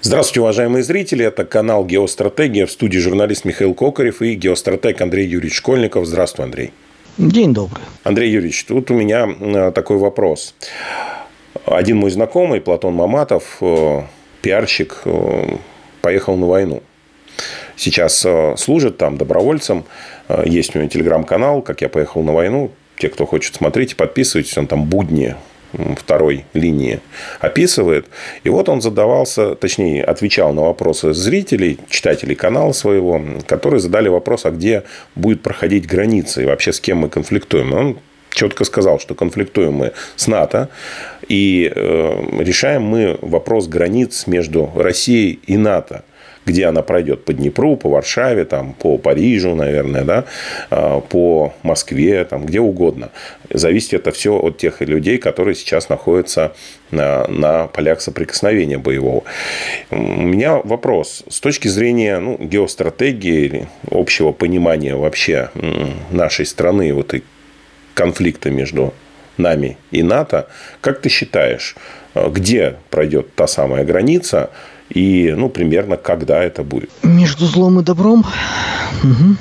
Здравствуйте, уважаемые зрители. Это канал «Геостратегия». В студии журналист Михаил Кокарев и геостратег Андрей Юрьевич Школьников. Здравствуй, Андрей. День добрый. Андрей Юрьевич, тут у меня э, такой вопрос. Один мой знакомый, Платон Маматов, э, пиарщик, э, поехал на войну. Сейчас служит там добровольцем. Есть у него телеграм-канал «Как я поехал на войну». Те, кто хочет, смотрите, подписывайтесь. Он там будни второй линии описывает. И вот он задавался, точнее, отвечал на вопросы зрителей, читателей канала своего, которые задали вопрос, а где будет проходить граница и вообще с кем мы конфликтуем. Он четко сказал, что конфликтуем мы с НАТО, и э, решаем мы вопрос границ между Россией и НАТО где она пройдет по Днепру, по Варшаве, там, по Парижу, наверное, да, а, по Москве, там, где угодно. Зависит это все от тех людей, которые сейчас находятся на, на полях соприкосновения боевого. У меня вопрос. С точки зрения ну, геостратегии общего понимания вообще нашей страны, вот и конфликта между нами и НАТО, как ты считаешь, где пройдет та самая граница, и, ну, примерно когда это будет. Между злом и добром. Угу.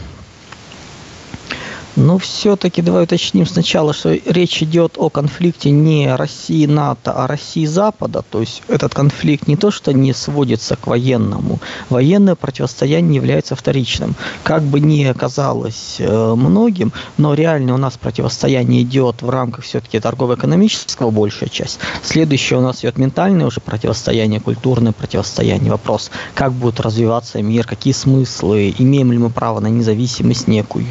Но все-таки давай уточним сначала, что речь идет о конфликте не России НАТО, а России Запада. То есть этот конфликт не то, что не сводится к военному. Военное противостояние является вторичным. Как бы ни казалось э, многим, но реально у нас противостояние идет в рамках все-таки торгово-экономического большая часть. Следующее у нас идет ментальное уже противостояние, культурное противостояние. Вопрос, как будет развиваться мир, какие смыслы, имеем ли мы право на независимость некую,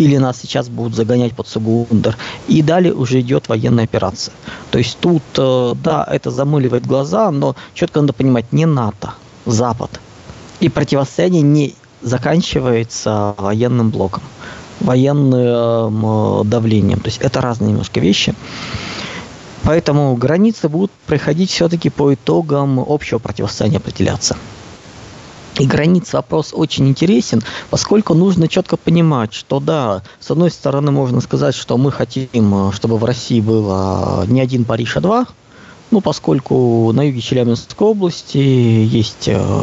или нас сейчас будут загонять под Сугундер. И далее уже идет военная операция. То есть тут, э, да, это замыливает глаза, но четко надо понимать, не НАТО, Запад. И противостояние не заканчивается военным блоком, военным э, давлением. То есть это разные немножко вещи. Поэтому границы будут проходить все-таки по итогам общего противостояния определяться. И границ вопрос очень интересен, поскольку нужно четко понимать, что да, с одной стороны можно сказать, что мы хотим, чтобы в России было не один Париж, а два, ну, поскольку на юге Челябинской области есть э,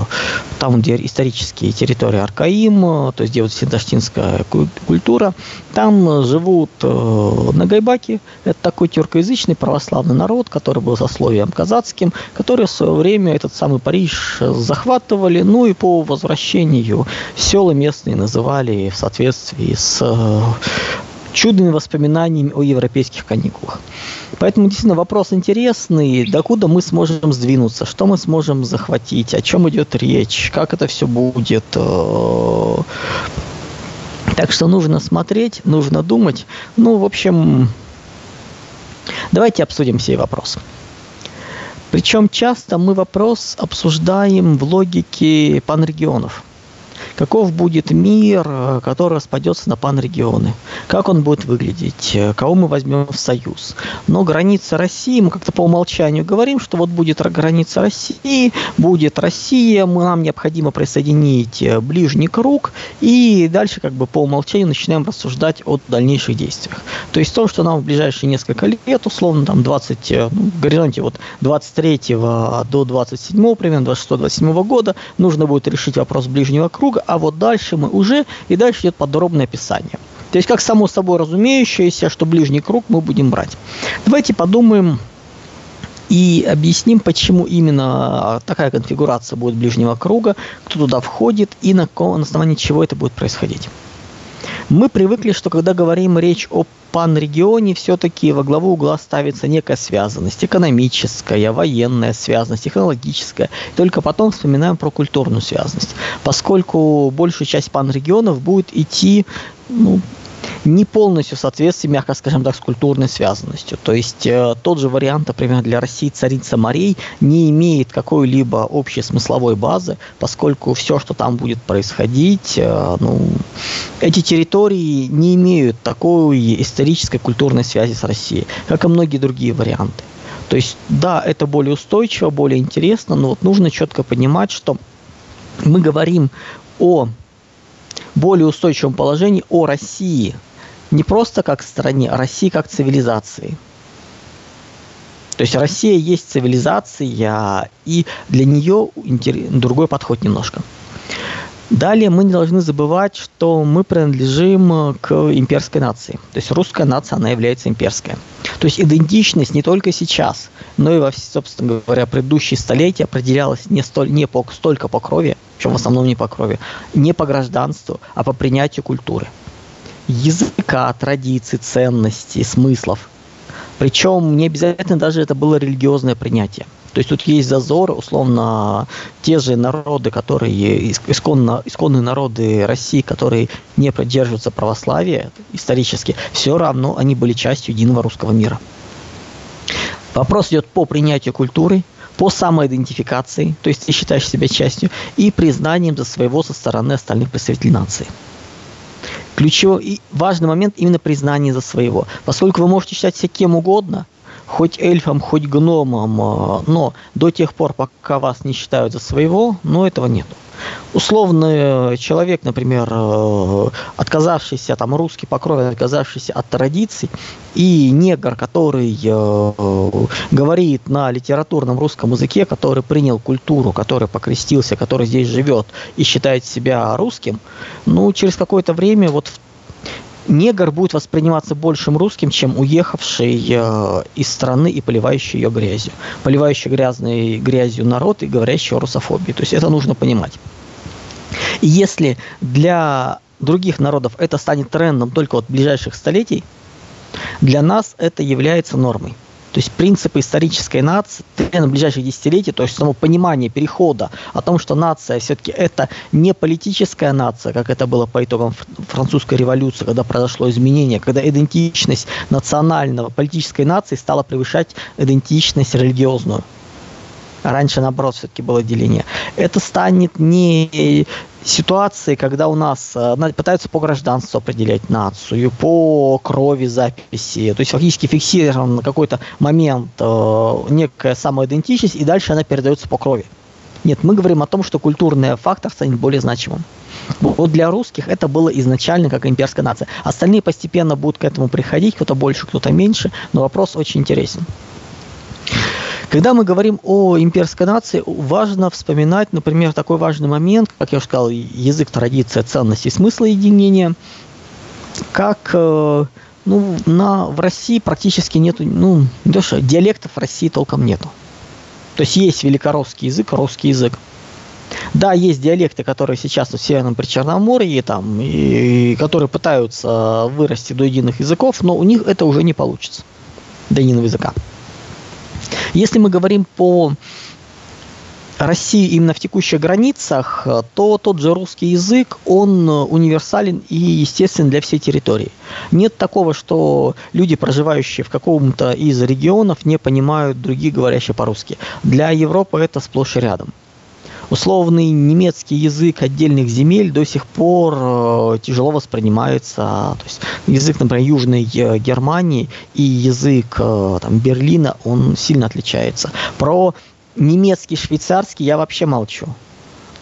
там, где исторические территории Аркаим, то есть где вот синдаштинская культура, там живут э, нагайбаки, это такой тюркоязычный православный народ, который был сословием казацким, который в свое время этот самый Париж захватывали, ну и по возвращению села местные называли в соответствии с э, чудными воспоминаниями о европейских каникулах. Поэтому действительно вопрос интересный, докуда мы сможем сдвинуться, что мы сможем захватить, о чем идет речь, как это все будет. Э. Так что нужно смотреть, нужно думать. Ну, в общем, давайте обсудим все вопросы. Причем часто мы вопрос обсуждаем в логике панрегионов каков будет мир, э, который распадется на панрегионы, как он будет выглядеть, э, кого мы возьмем в союз. Но граница России, мы как-то по умолчанию говорим, что вот будет граница России, будет Россия, мы, нам необходимо присоединить э, ближний круг, и дальше как бы по умолчанию начинаем рассуждать о дальнейших действиях. То есть то, что нам в ближайшие несколько лет, условно там 20, ну, в горизонте вот 23 до 27 примерно, 26-27 года, нужно будет решить вопрос ближнего круга, а вот дальше мы уже, и дальше идет подробное описание. То есть как само собой разумеющееся, что ближний круг мы будем брать. Давайте подумаем и объясним, почему именно такая конфигурация будет ближнего круга, кто туда входит и на, основании чего это будет происходить. Мы привыкли, что когда говорим речь о панрегионе, все-таки во главу угла ставится некая связанность, экономическая, военная связанность, технологическая. Только потом вспоминаем про культурную связанность, поскольку большая часть панрегионов будет идти ну, не полностью в соответствии, мягко скажем так, с культурной связанностью. То есть э, тот же вариант, например, для России царица морей не имеет какой-либо общей смысловой базы, поскольку все, что там будет происходить, э, ну, эти территории не имеют такой исторической культурной связи с Россией, как и многие другие варианты. То есть, да, это более устойчиво, более интересно, но вот нужно четко понимать, что мы говорим о более устойчивом положении о России. Не просто как стране, а России как цивилизации. То есть Россия есть цивилизация, и для нее другой подход немножко. Далее мы не должны забывать, что мы принадлежим к имперской нации. То есть русская нация, она является имперской. То есть идентичность не только сейчас, но и во, собственно говоря, предыдущие столетия определялась не, столь, не по, столько по крови, причем в основном не по крови, не по гражданству, а по принятию культуры. Языка, традиций, ценностей, смыслов. Причем не обязательно даже это было религиозное принятие. То есть тут есть зазор, условно, те же народы, которые, исконно, исконные народы России, которые не поддерживаются православия исторически, все равно они были частью единого русского мира. Вопрос идет по принятию культуры, по самоидентификации, то есть ты считаешь себя частью, и признанием за своего со стороны остальных представителей нации. Ключевой и важный момент именно признание за своего. Поскольку вы можете считать себя кем угодно – хоть эльфом, хоть гномом, а, но до тех пор, пока вас не считают за своего, но этого нету. Условный человек, например, э, отказавшийся, там, русский по крови, отказавшийся от традиций, и негр, который э, говорит на литературном русском языке, который принял культуру, который покрестился, который здесь живет и считает себя русским, ну, через какое-то время вот в негр будет восприниматься большим русским, чем уехавший э, из страны и поливающий ее грязью. Поливающий грязной грязью народ и говорящий о русофобии. То есть это нужно понимать. И если для других народов это станет трендом только от ближайших столетий, для нас это является нормой. То есть принципы исторической нации на ближайшие десятилетия, то есть само понимание перехода о том, что нация все-таки это не политическая нация, как это было по итогам французской революции, когда произошло изменение, когда идентичность национального политической нации стала превышать идентичность религиозную. Раньше, наоборот, все-таки было деление. Это станет не ситуации, когда у нас э, пытаются по гражданству определять нацию, по крови записи, то есть фактически фиксирован на какой-то момент э, некая самоидентичность, и дальше она передается по крови. Нет, мы говорим о том, что культурный фактор станет более значимым. Вот для русских это было изначально как имперская нация. Остальные постепенно будут к этому приходить, кто-то больше, кто-то меньше, но вопрос очень интересен. Когда мы говорим о имперской нации, важно вспоминать, например, такой важный момент, как я уже сказал, язык, традиция, ценности, смысл единения, как э, ну, на, в России практически нету, ну, не то, что диалектов в России толком нету. То есть есть великорусский язык, русский язык. Да, есть диалекты, которые сейчас в Северном Причерноморье, там, и, и которые пытаются вырасти до единых языков, но у них это уже не получится, до единого языка. Если мы говорим по России именно в текущих границах, то тот же русский язык, он универсален и естествен для всей территории. Нет такого, что люди, проживающие в каком-то из регионов, не понимают других, говорящих по-русски. Для Европы это сплошь и рядом условный немецкий язык отдельных земель до сих пор э, тяжело воспринимается. То есть язык, например, Южной э, Германии и язык э, там, Берлина, он сильно отличается. Про немецкий, швейцарский я вообще молчу.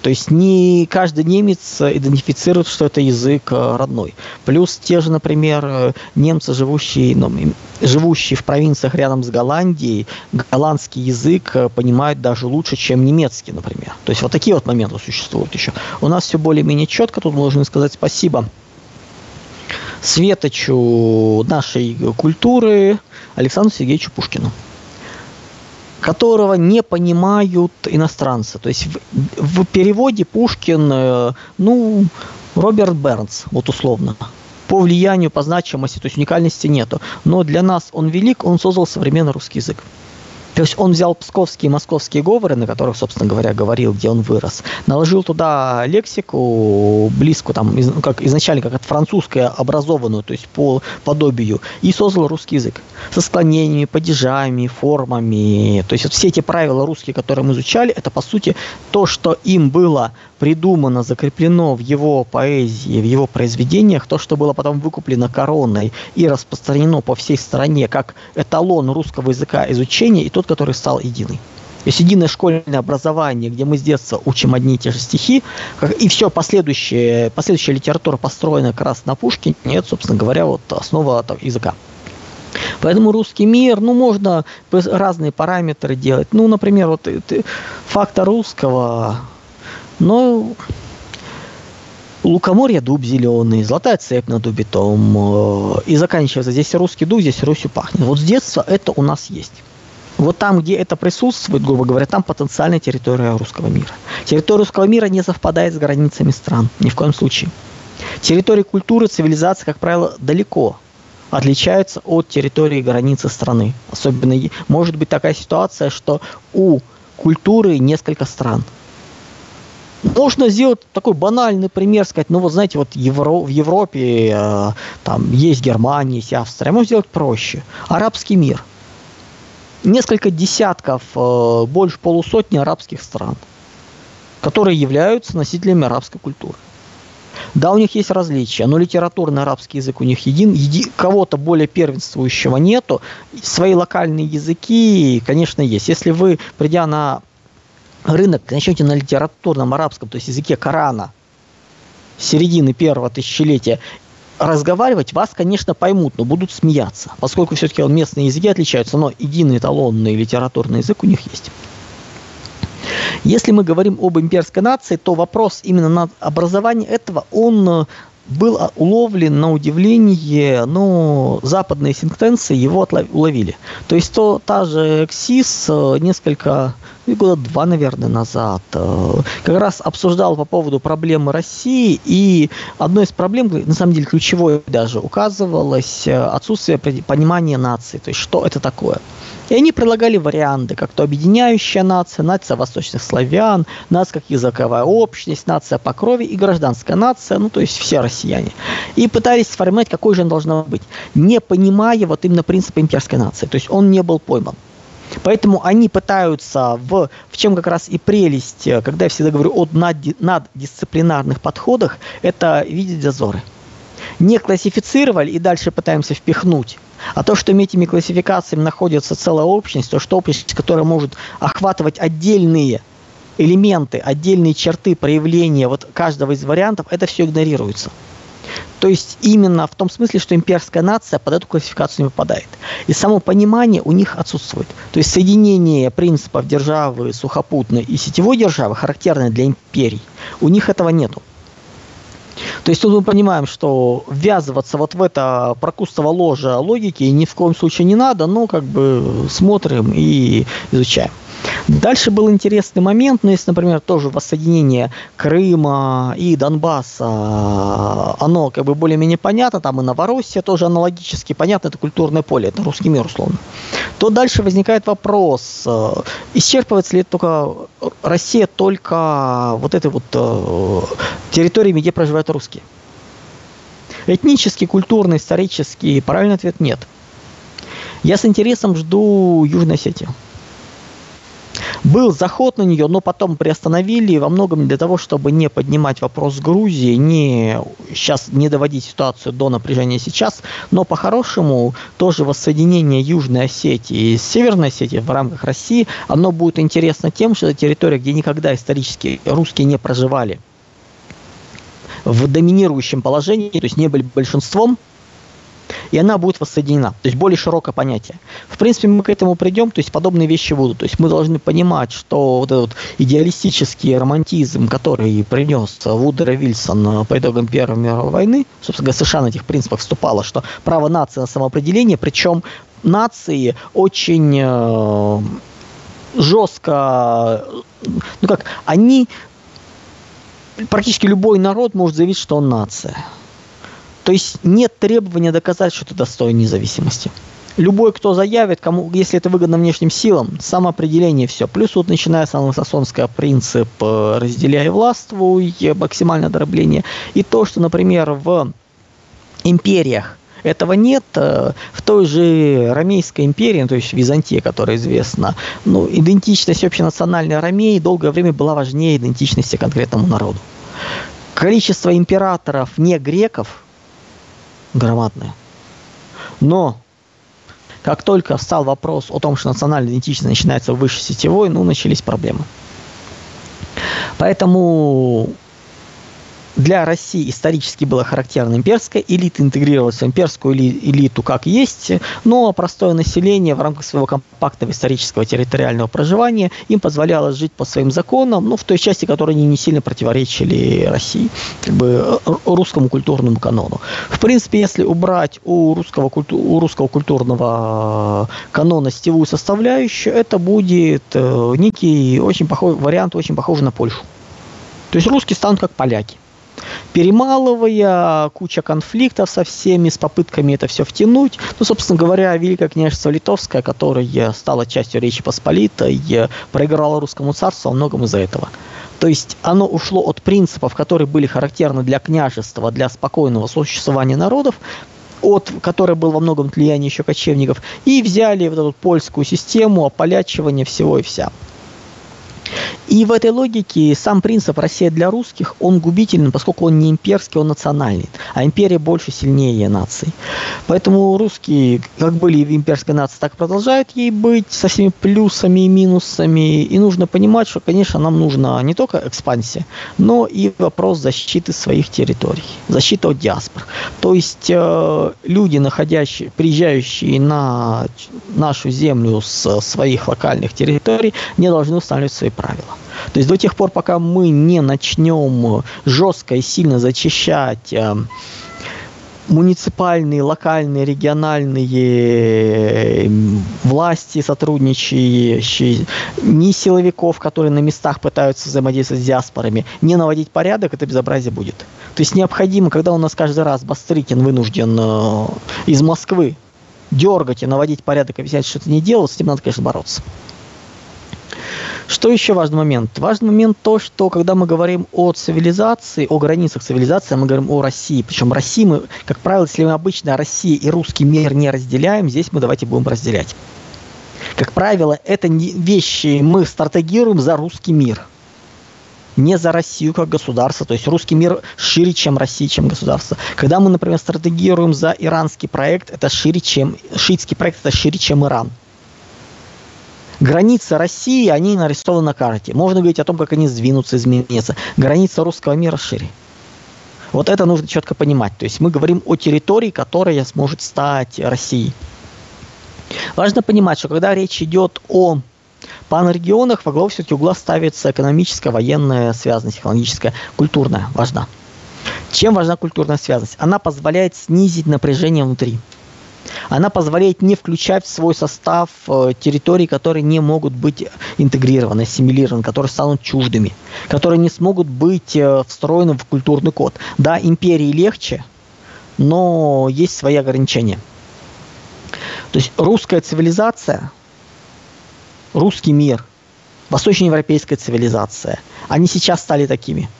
То есть не каждый немец идентифицирует, что это язык э, родной. Плюс те же, например, э, немцы, живущие, ну, живущие в провинциях рядом с Голландией, голландский язык э, понимают даже лучше, чем немецкий, например. То есть вот такие вот моменты существуют еще. У нас все более-менее четко, тут должны сказать спасибо светочу нашей культуры Александру Сергеевичу Пушкину которого не понимают иностранцы. То есть в, в переводе Пушкин, э, ну, Роберт Бернс, вот условно. По влиянию, по значимости, то есть уникальности нету. Но для нас он велик, он создал современный русский язык. То есть он взял псковские и московские говоры, на которых, собственно говоря, говорил, где он вырос, наложил туда лексику близкую, там, из, как изначально как от французской образованную, то есть по подобию, и создал русский язык со склонениями, падежами, формами. То есть вот все эти правила русские, которые мы изучали, это по сути то, что им было придумано, закреплено в его поэзии, в его произведениях, то, что было потом выкуплено короной и распространено по всей стране как эталон русского языка изучения, и тот, который стал единый. То есть единое школьное образование, где мы с детства учим одни и те же стихи, и все последующее, последующая литература построена как раз на Пушкине, нет, собственно говоря, вот основа языка. Поэтому русский мир, ну, можно разные параметры делать. Ну, например, вот фактор русского, ну, лукоморье дуб зеленый, золотая цепь на дубе том, э, и заканчивается здесь русский дух, здесь Русью пахнет. Вот с детства это у нас есть. Вот там, где это присутствует, грубо говоря, там потенциальная территория русского мира. Территория русского мира не совпадает с границами стран, ни в коем случае. Территории культуры, цивилизации, как правило, далеко отличаются от территории границы страны. Особенно может быть такая ситуация, что у культуры несколько стран. Можно сделать такой банальный пример, сказать, ну вот знаете, вот Евро, в Европе э, там есть Германия, есть Австрия, можно сделать проще. Арабский мир. Несколько десятков, э, больше полусотни арабских стран, которые являются носителями арабской культуры. Да, у них есть различия, но литературный арабский язык у них един, еди, кого-то более первенствующего нету. Свои локальные языки, конечно, есть. Если вы, придя на рынок, начнете на литературном арабском, то есть языке Корана, середины первого тысячелетия, разговаривать, вас, конечно, поймут, но будут смеяться, поскольку все-таки местные языки отличаются, но единый эталонный литературный язык у них есть. Если мы говорим об имперской нации, то вопрос именно на образование этого, он э, был уловлен на удивление, но западные синктенции его уловили. То есть то, та же КСИС э, несколько, ну, года два, наверное, назад э, как раз обсуждал по поводу проблемы России, и одной из проблем, на самом деле ключевой даже, указывалось отсутствие понимания нации, то есть что это такое – и они предлагали варианты, как то объединяющая нация, нация восточных славян, нация как языковая общность, нация по крови и гражданская нация, ну то есть все россияне. И пытались сформировать, какой же она должна быть, не понимая вот именно принципа имперской нации. То есть он не был пойман. Поэтому они пытаются, в, в чем как раз и прелесть, когда я всегда говорю о наддисциплинарных подходах, это видеть зазоры. Не классифицировали и дальше пытаемся впихнуть а то, что этими классификациями находится целая общность, то, что общность, которая может охватывать отдельные элементы, отдельные черты проявления вот каждого из вариантов, это все игнорируется. То есть именно в том смысле, что имперская нация под эту классификацию не попадает. И само понимание у них отсутствует. То есть соединение принципов державы сухопутной и сетевой державы, характерное для империй, у них этого нету. То есть тут мы понимаем, что ввязываться вот в это прокустово ложе логики ни в коем случае не надо, но как бы смотрим и изучаем. Дальше был интересный момент, но если, например, тоже воссоединение Крыма и Донбасса, оно как бы более-менее понятно, там и Новороссия тоже аналогически понятно, это культурное поле, это русский мир условно, то дальше возникает вопрос, э, исчерпывается ли только Россия только вот этой вот э, территориями, где проживают русские? Этнический, культурный, исторический, правильный ответ нет. Я с интересом жду Южной Осетии. Был заход на нее, но потом приостановили во многом для того, чтобы не поднимать вопрос Грузии, не сейчас не доводить ситуацию до напряжения сейчас, но по-хорошему тоже воссоединение Южной Осетии и Северной Осетии в рамках России, оно будет интересно тем, что это территория, где никогда исторически русские не проживали. В доминирующем положении, то есть не были большинством, и она будет воссоединена. То есть более широкое понятие. В принципе, мы к этому придем, то есть подобные вещи будут. То есть мы должны понимать, что вот этот идеалистический романтизм, который принес Вудер Вильсон по итогам Первой мировой войны, собственно говоря, США на этих принципах вступало, что право нации на самоопределение, причем нации очень э, жестко, ну как, они практически любой народ может заявить, что он нация. То есть нет требования доказать, что ты достоин независимости. Любой, кто заявит, кому, если это выгодно внешним силам, самоопределение все. Плюс вот начиная с англосаксонского принцип э, «разделяй властвуй», максимальное дробление. И то, что, например, в империях этого нет. Э, в той же Ромейской империи, ну, то есть Византия, которая известна, ну, идентичность общенациональной Ромеи долгое время была важнее идентичности конкретному народу. Количество императоров не греков – громадная. Но как только встал вопрос о том, что национальная идентичность начинается выше сетевой, ну, начались проблемы. Поэтому для России исторически была характерна имперская элита, интегрировалась в имперскую элиту как есть, но простое население в рамках своего компактного исторического территориального проживания им позволяло жить по своим законам, ну, в той части, которые не сильно противоречили России, как бы э, русскому культурному канону. В принципе, если убрать у русского, у русского культурного канона стевую составляющую, это будет э, некий очень похожий вариант, очень похожий на Польшу. То есть русские станут как поляки перемалывая, куча конфликтов со всеми, с попытками это все втянуть. Ну, собственно говоря, Великое княжество Литовское, которое стало частью Речи Посполитой, проиграло русскому царству во многом из-за этого. То есть оно ушло от принципов, которые были характерны для княжества, для спокойного существования народов, от которой был во многом влияние еще кочевников, и взяли вот эту польскую систему ополячивания всего и вся. И в этой логике сам принцип «Россия для русских», он губителен, поскольку он не имперский, он национальный. А империя больше, сильнее наций. Поэтому русские, как были в имперской нации, так продолжают ей быть, со всеми плюсами и минусами. И нужно понимать, что, конечно, нам нужна не только экспансия, но и вопрос защиты своих территорий, защита от диаспор. То есть э, люди, находящие, приезжающие на нашу землю с своих локальных территорий, не должны устанавливать свои правила. То есть до тех пор, пока мы не начнем жестко и сильно зачищать э, муниципальные, локальные, региональные власти, сотрудничающие, ни силовиков, которые на местах пытаются взаимодействовать с диаспорами, не наводить порядок, это безобразие будет. То есть необходимо, когда у нас каждый раз Бастрыкин вынужден э, из Москвы дергать и наводить порядок, объяснять, что это не делал, с этим надо, конечно, бороться. Что еще важный момент? Важный момент то, что когда мы говорим о цивилизации, о границах цивилизации, мы говорим о России. Причем России мы, как правило, если мы обычно Россия и русский мир не разделяем, здесь мы давайте будем разделять. Как правило, это вещи мы стратегируем за русский мир. Не за Россию как государство. То есть русский мир шире, чем Россия, чем государство. Когда мы, например, стратегируем за иранский проект, это шире, чем... Шиитский проект, это шире, чем Иран границы России, они нарисованы на карте. Можно говорить о том, как они сдвинутся, изменятся. Граница русского мира шире. Вот это нужно четко понимать. То есть мы говорим о территории, которая сможет стать Россией. Важно понимать, что когда речь идет о панрегионах, во главу все-таки угла ставится экономическая, военная связанность, технологическая, культурная. Важна. Чем важна культурная связанность? Она позволяет снизить напряжение внутри она позволяет не включать в свой состав э, территории, которые не могут быть интегрированы, ассимилированы, которые станут чуждыми, которые не смогут быть э, встроены в культурный код. Да, империи легче, но есть свои ограничения. То есть русская цивилизация, русский мир, восточноевропейская цивилизация, они сейчас стали такими –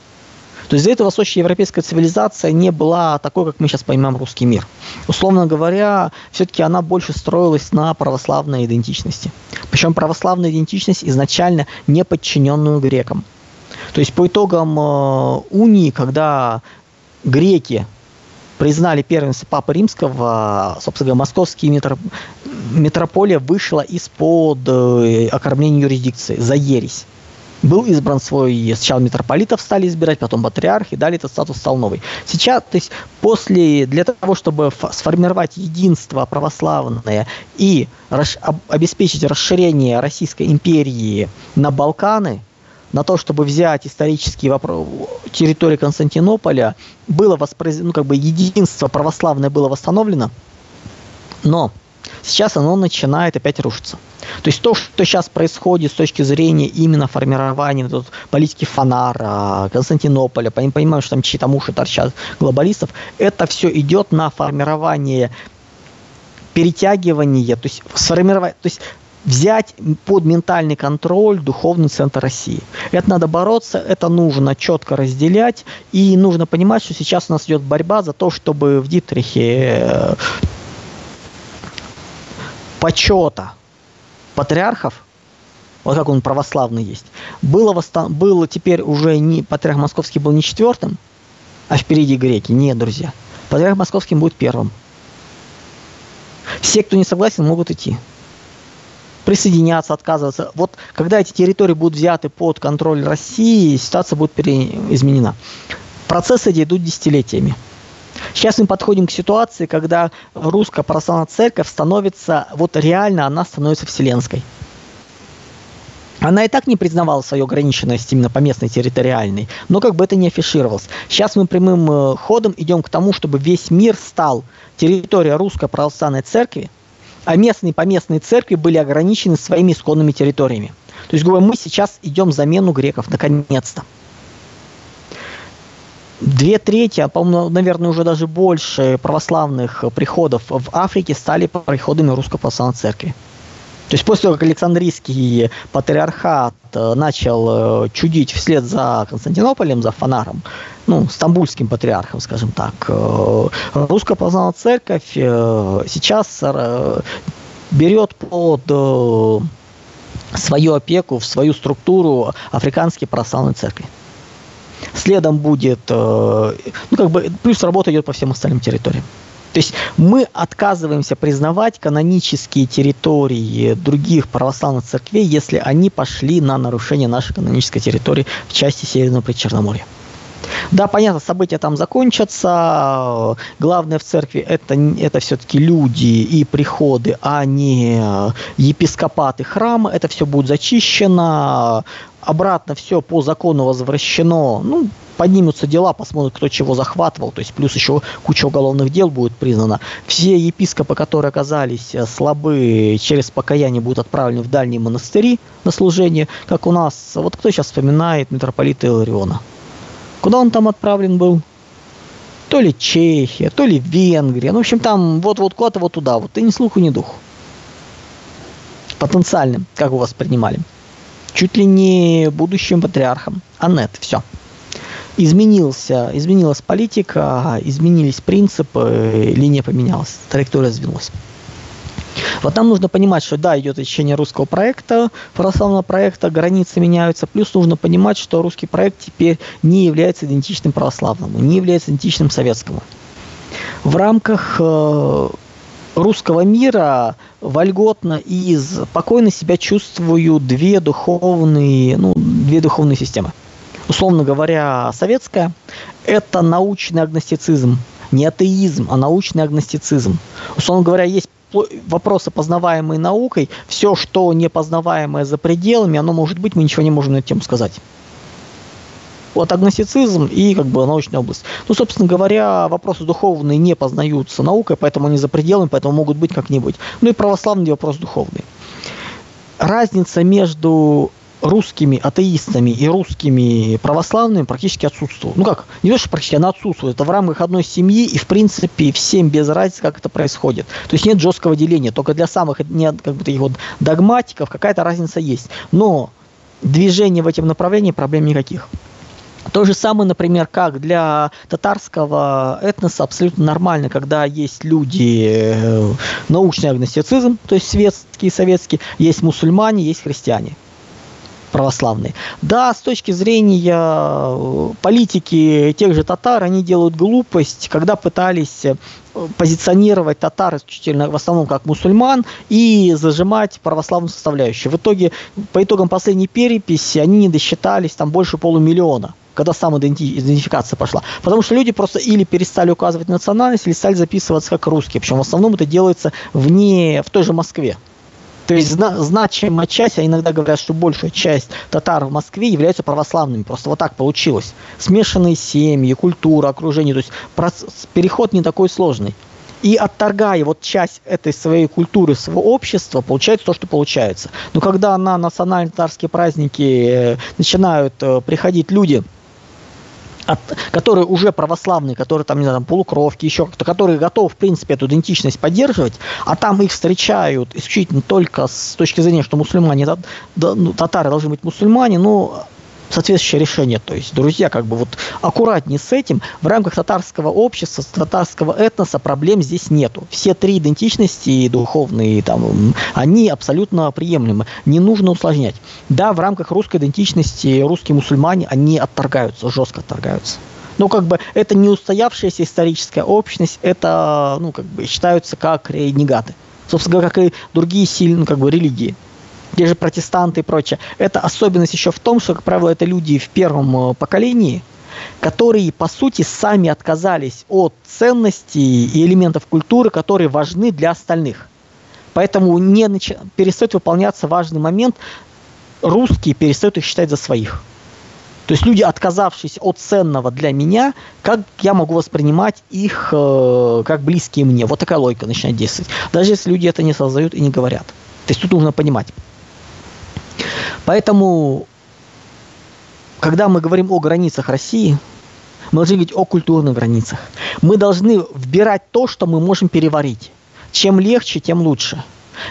то есть за это восточноевропейская цивилизация не была такой, как мы сейчас понимаем русский мир. Условно говоря, все-таки она больше строилась на православной идентичности. Причем православная идентичность изначально не подчиненную грекам. То есть по итогам э, унии, когда греки признали первенство Папы Римского, собственно говоря, московский метроп... метрополия вышла из-под э, окормления юрисдикции за ересь был избран свой, сначала митрополитов стали избирать, потом патриарх, и далее этот статус стал новый. Сейчас, то есть после, для того, чтобы сформировать единство православное и расш, обеспечить расширение Российской империи на Балканы, на то, чтобы взять исторические территории Константинополя, было воспроизведено, ну, как бы единство православное было восстановлено, но сейчас оно начинает опять рушиться. То есть то, что сейчас происходит с точки зрения именно формирования вот, политики Фонара, Константинополя, понимаю, что там чьи-то уши торчат глобалистов, это все идет на формирование перетягивание, то есть сформировать, то есть взять под ментальный контроль духовный центр России. Это надо бороться, это нужно четко разделять, и нужно понимать, что сейчас у нас идет борьба за то, чтобы в Дитрихе э, почета патриархов, вот как он православный есть, было, восстан... было теперь уже не патриарх московский был не четвертым, а впереди греки. Нет, друзья. Патриарх московский будет первым. Все, кто не согласен, могут идти. Присоединяться, отказываться. Вот когда эти территории будут взяты под контроль России, ситуация будет пере... изменена. Процессы эти идут десятилетиями. Сейчас мы подходим к ситуации, когда русская православная церковь становится, вот реально она становится вселенской. Она и так не признавала свою ограниченность именно по местной территориальной, но как бы это не афишировалось. Сейчас мы прямым э, ходом идем к тому, чтобы весь мир стал территорией русской православной церкви, а местные поместные церкви были ограничены своими исконными территориями. То есть, говорю, мы сейчас идем замену греков, наконец-то две трети, а по-моему, наверное, уже даже больше православных приходов в Африке стали приходами Русской Православной Церкви. То есть после того, как Александрийский патриархат э, начал э, чудить вслед за Константинополем, за Фонаром, ну, стамбульским патриархом, скажем так, э, Русская Православная Церковь сейчас берет под свою опеку, в свою структуру африканские православные церкви. Следом будет, э, ну как бы, плюс работа идет по всем остальным территориям. То есть мы отказываемся признавать канонические территории других православных церквей, если они пошли на нарушение нашей канонической территории в части Северного Причерноморья. Да, понятно, события там закончатся. Главное в церкви это, это все-таки люди и приходы, а не епископаты храма. Это все будет зачищено обратно все по закону возвращено, ну, поднимутся дела, посмотрят, кто чего захватывал, то есть плюс еще куча уголовных дел будет признана. Все епископы, которые оказались э, слабы, через покаяние будут отправлены в дальние монастыри на служение, как у нас, вот кто сейчас вспоминает митрополита Илариона? Куда он там отправлен был? То ли Чехия, то ли Венгрия, ну, в общем, там вот-вот куда-то вот туда, вот, и ни слуху, ни духу. Потенциальным, как его воспринимали чуть ли не будущим патриархом. Аннет, все. Изменился, изменилась политика, изменились принципы, линия поменялась, траектория сдвинулась. Вот нам нужно понимать, что да, идет течение русского проекта, православного проекта, границы меняются, плюс нужно понимать, что русский проект теперь не является идентичным православному, не является идентичным советскому. В рамках э, русского мира вольготно и спокойно себя чувствуют две духовные, ну, две духовные системы. Условно говоря, советская – это научный агностицизм, не атеизм, а научный агностицизм. Условно говоря, есть вопросы, познаваемые наукой, все, что не познаваемое за пределами, оно может быть, мы ничего не можем на эту тему сказать вот агностицизм и как бы научная область. Ну, собственно говоря, вопросы духовные не познаются наукой, поэтому они за пределами, поэтому могут быть как-нибудь. Ну и православный вопрос духовный. Разница между русскими атеистами и русскими православными практически отсутствует. Ну как, не то, что практически, она отсутствует. Это в рамках одной семьи, и в принципе всем без разницы, как это происходит. То есть нет жесткого деления, только для самых нет как бы таких вот догматиков какая-то разница есть. Но движение в этом направлении проблем никаких. То же самое, например, как для татарского этноса абсолютно нормально, когда есть люди э, научный агностицизм, то есть светские, советские, есть мусульмане, есть христиане православные. Да, с точки зрения э, политики тех же татар, они делают глупость, когда пытались э, позиционировать татар исключительно в основном как мусульман и зажимать православную составляющую. В итоге, по итогам последней переписи, они не досчитались там больше полумиллиона когда самоидентификация пошла. Потому что люди просто или перестали указывать национальность, или стали записываться как русские. Причем в основном это делается вне, в той же Москве. То есть зна- значимая часть, а иногда говорят, что большая часть татар в Москве являются православными. Просто вот так получилось. Смешанные семьи, культура, окружение. То есть процесс, переход не такой сложный. И отторгая вот часть этой своей культуры, своего общества, получается то, что получается. Но когда на национальные татарские праздники э, начинают э, приходить люди – от, которые уже православные, которые там, не знаю, там, полукровки, еще кто-то, которые готовы, в принципе, эту идентичность поддерживать, а там их встречают исключительно только с точки зрения, что мусульмане, ну, татары должны быть мусульмане, ну, соответствующее решение. То есть, друзья, как бы вот аккуратнее с этим. В рамках татарского общества, татарского этноса проблем здесь нету. Все три идентичности духовные, там, они абсолютно приемлемы. Не нужно усложнять. Да, в рамках русской идентичности русские мусульмане, они отторгаются, жестко отторгаются. Но как бы это не устоявшаяся историческая общность, это, ну, как бы считаются как ренегаты. Собственно говоря, как и другие сильные, ну, как бы религии те же протестанты и прочее. Это особенность еще в том, что, как правило, это люди в первом э, поколении, которые, по сути, сами отказались от ценностей и элементов культуры, которые важны для остальных. Поэтому не нач... перестает выполняться важный момент, русские перестают их считать за своих. То есть люди, отказавшись от ценного для меня, как я могу воспринимать их э, как близкие мне? Вот такая логика начинает действовать. Даже если люди это не создают и не говорят. То есть тут нужно понимать. Поэтому, когда мы говорим о границах России, мы должны говорить о культурных границах. Мы должны вбирать то, что мы можем переварить. Чем легче, тем лучше.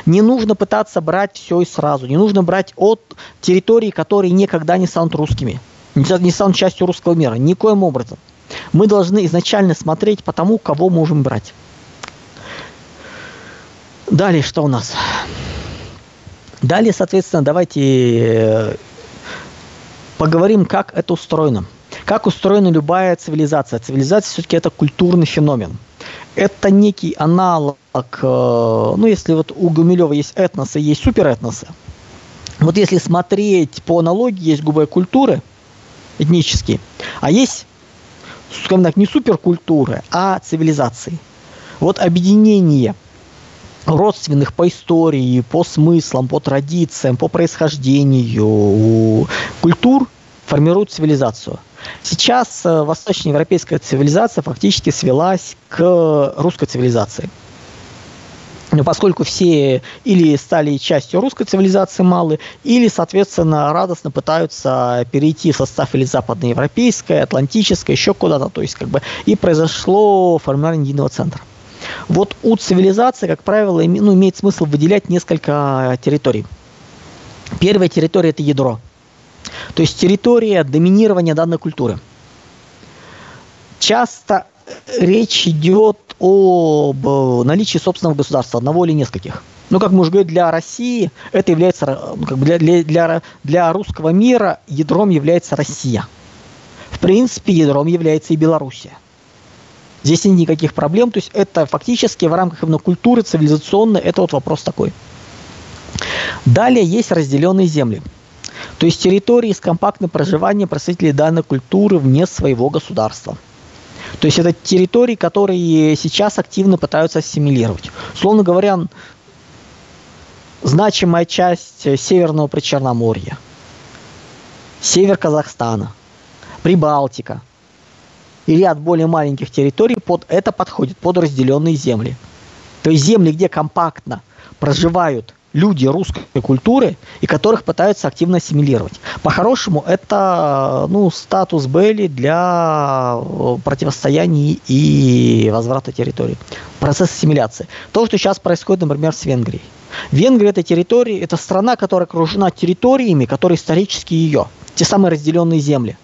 Не нужно пытаться брать все и сразу. Не нужно брать от территорий, которые никогда не станут русскими. Не станут частью русского мира. Никоим образом. Мы должны изначально смотреть по тому, кого можем брать. Далее что у нас? Далее, соответственно, давайте э, поговорим, как это устроено. Как устроена любая цивилизация? Цивилизация все-таки это культурный феномен. Это некий аналог, э, ну если вот у Гумилева есть этносы, есть суперэтносы. Вот если смотреть по аналогии, есть грубые культуры этнические, а есть, скажем так, не суперкультуры, а цивилизации. Вот объединение – родственных по истории, по смыслам, по традициям, по происхождению культур формируют цивилизацию. Сейчас э, восточноевропейская цивилизация фактически свелась к русской цивилизации. Но поскольку все или стали частью русской цивилизации малы, или, соответственно, радостно пытаются перейти в состав или западноевропейской, атлантической, еще куда-то, то есть как бы и произошло формирование единого центра. Вот у цивилизации, как правило, ну, имеет смысл выделять несколько территорий. Первая территория – это ядро. То есть территория доминирования данной культуры. Часто речь идет об наличии собственного государства, одного или нескольких. Ну, как мы уже говорили, для России это является, ну, как бы для, для, для, для русского мира ядром является Россия. В принципе, ядром является и Белоруссия. Здесь нет никаких проблем, то есть это фактически в рамках именно культуры цивилизационной, это вот вопрос такой. Далее есть разделенные земли. То есть территории с компактным проживанием представителей данной культуры вне своего государства. То есть это территории, которые сейчас активно пытаются ассимилировать. Словно говоря, значимая часть Северного Причерноморья, север Казахстана, Прибалтика – и ряд более маленьких территорий под это подходит, под разделенные земли. То есть земли, где компактно проживают люди русской культуры и которых пытаются активно ассимилировать. По-хорошему, это ну, статус Белли для э, противостояния и возврата территории. Процесс ассимиляции. То, что сейчас происходит, например, с Венгрией. Венгрия это территория, это страна, которая окружена территориями, которые исторически ее. Те самые разделенные земли.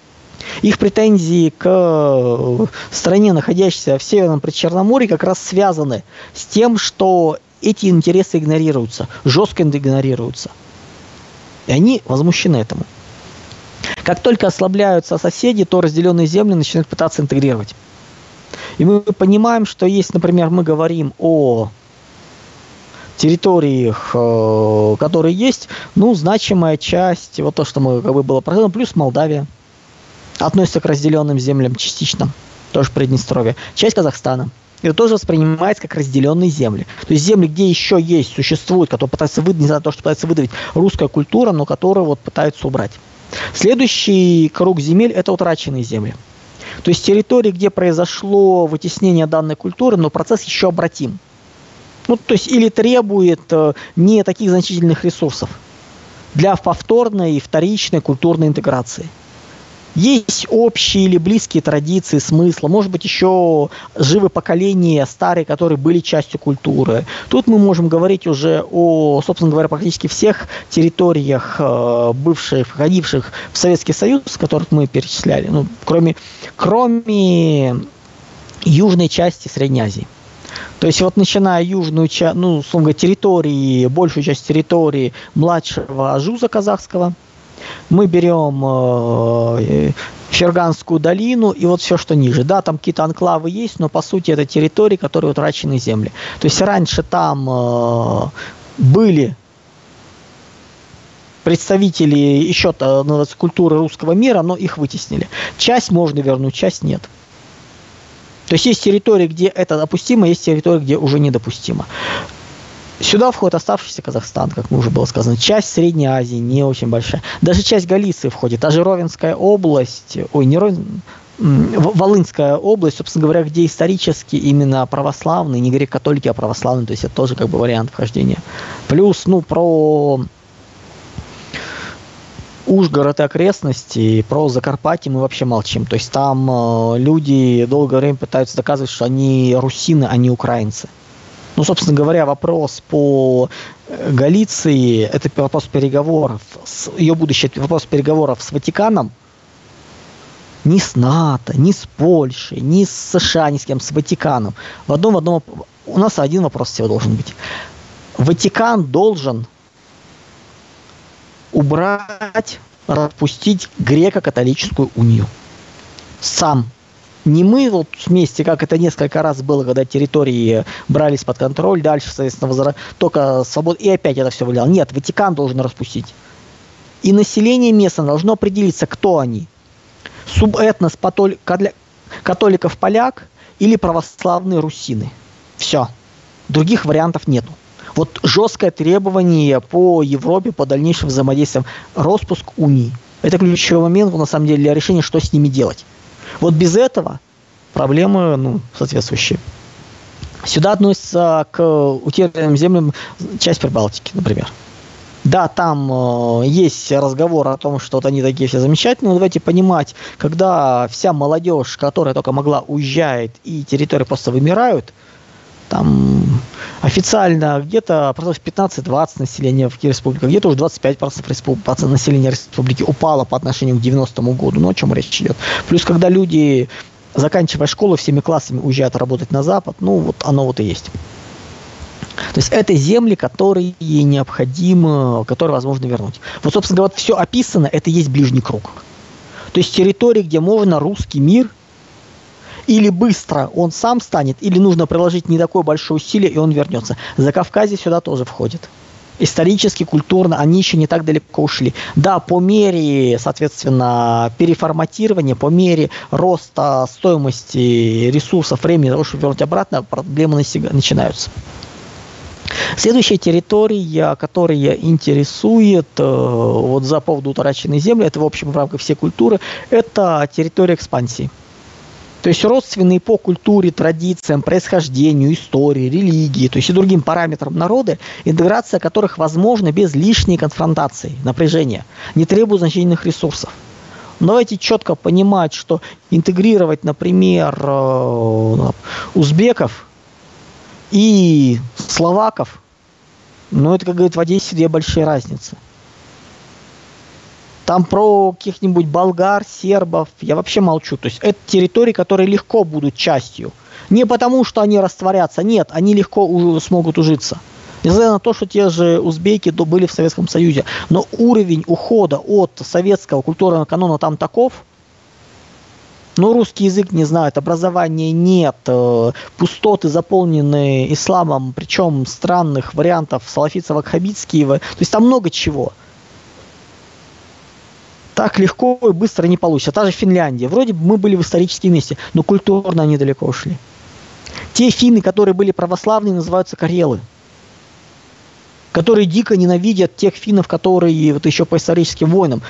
Их претензии к э, стране, находящейся в Северном Причерноморье, как раз связаны с тем, что эти интересы игнорируются, жестко игнорируются. И они возмущены этому. Как только ослабляются соседи, то разделенные земли начинают пытаться интегрировать. И мы понимаем, что есть, например, мы говорим о территориях, э, которые есть, ну, значимая часть, вот то, что мы, как бы было плюс Молдавия – относится к разделенным землям частично, тоже Приднестровье, часть Казахстана. Это тоже воспринимается как разделенные земли. То есть земли, где еще есть, существуют, которые пытаются выдавить, не знаю, то, что пытается выдавить русская культура, но которые вот пытаются убрать. Следующий круг земель – это утраченные земли. То есть территории, где произошло вытеснение данной культуры, но процесс еще обратим. Ну, то есть или требует э, не таких значительных ресурсов для повторной и вторичной культурной интеграции – есть общие или близкие традиции, смысла, может быть, еще живы поколения старые, которые были частью культуры. Тут мы можем говорить уже о, собственно говоря, практически всех территориях, э, бывших, входивших в Советский Союз, которых мы перечисляли, ну, кроме, кроме южной части Средней Азии. То есть вот начиная южную часть, ну, условно говоря, территории, большую часть территории младшего Ажуза казахского – мы берем э, Ферганскую долину и вот все, что ниже. Да, там какие-то анклавы есть, но по сути это территории, которые утрачены земли. То есть раньше там э, были представители еще ну, культуры русского мира, но их вытеснили. Часть можно вернуть, часть нет. То есть есть территории, где это допустимо, есть территории, где уже недопустимо. Сюда входит оставшийся Казахстан, как мы уже было сказано. Часть Средней Азии не очень большая. Даже часть Галиции входит. Даже Ровенская область, ой, не Ровен, Волынская область, собственно говоря, где исторически именно православные, не греко-католики, а православные, то есть это тоже как бы вариант вхождения. Плюс, ну, про Ужгород и окрестности, про Закарпатье мы вообще молчим. То есть там э, люди долгое время пытаются доказывать, что они русины, а не украинцы. Ну, собственно говоря, вопрос по э, Галиции, это вопрос переговоров, с, ее будущее, вопрос переговоров с Ватиканом, ни с НАТО, ни с Польшей, ни с США, ни с кем, с Ватиканом. В одном, в одном, у нас один вопрос всего должен быть. Ватикан должен убрать, распустить греко-католическую унию. Сам. Не мы вот вместе, как это несколько раз было, когда территории брались под контроль, дальше, соответственно, возра... только свобода, и опять это все влияло. Нет, Ватикан должен распустить. И население места должно определиться, кто они. Субэтнос католиков-поляк или православные русины. Все. Других вариантов нету. Вот жесткое требование по Европе, по дальнейшим взаимодействиям, распуск унии. Это ключевой момент, на самом деле, для решения, что с ними делать. Вот без этого проблемы ну, соответствующие. Сюда относится к утерянным землям часть Прибалтики, например. Да, там э, есть разговор о том, что вот они такие все замечательные, но давайте понимать, когда вся молодежь, которая только могла, уезжает и территории просто вымирают, там официально где-то процентов 15-20 населения в республике, где-то уже 25% населения республики упало по отношению к 90-му году. Ну, о чем речь идет. Плюс, когда люди, заканчивая школу, всеми классами уезжают работать на Запад, ну, вот оно вот и есть. То есть это земли, которые необходимо, которые возможно вернуть. Вот, собственно говоря, вот все описано, это есть ближний круг. То есть территории, где можно русский мир – или быстро он сам станет, или нужно приложить не такое большое усилие, и он вернется. За Кавказе сюда тоже входит. Исторически, культурно они еще не так далеко ушли. Да, по мере, соответственно, переформатирования, по мере роста стоимости ресурсов, времени того, чтобы вернуть обратно, проблемы начинаются. Следующая территория, которая интересует э, вот за поводу утраченной земли, это в общем в рамках всей культуры, это территория экспансии. То есть родственные по культуре, традициям, происхождению, истории, религии, то есть и другим параметрам народа, интеграция которых возможна без лишней конфронтации, напряжения, не требует значительных ресурсов. Но давайте четко понимать, что интегрировать, например, э, узбеков и словаков, ну это, как говорит в Одессе, две большие разницы – там про каких-нибудь болгар, сербов я вообще молчу. То есть это территории, которые легко будут частью. Не потому, что они растворятся, нет, они легко смогут ужиться. Несмотря на то, что те же узбеки были в Советском Союзе. Но уровень ухода от советского культурного канона там таков, ну, русский язык не знают, образования нет, э, пустоты заполнены исламом, причем странных вариантов салафитсово-хабитские. То есть там много чего так легко и быстро не получится. Та же Финляндия. Вроде бы мы были в историческом месте, но культурно они далеко ушли. Те финны, которые были православные, называются карелы. Которые дико ненавидят тех финнов, которые вот еще по историческим войнам.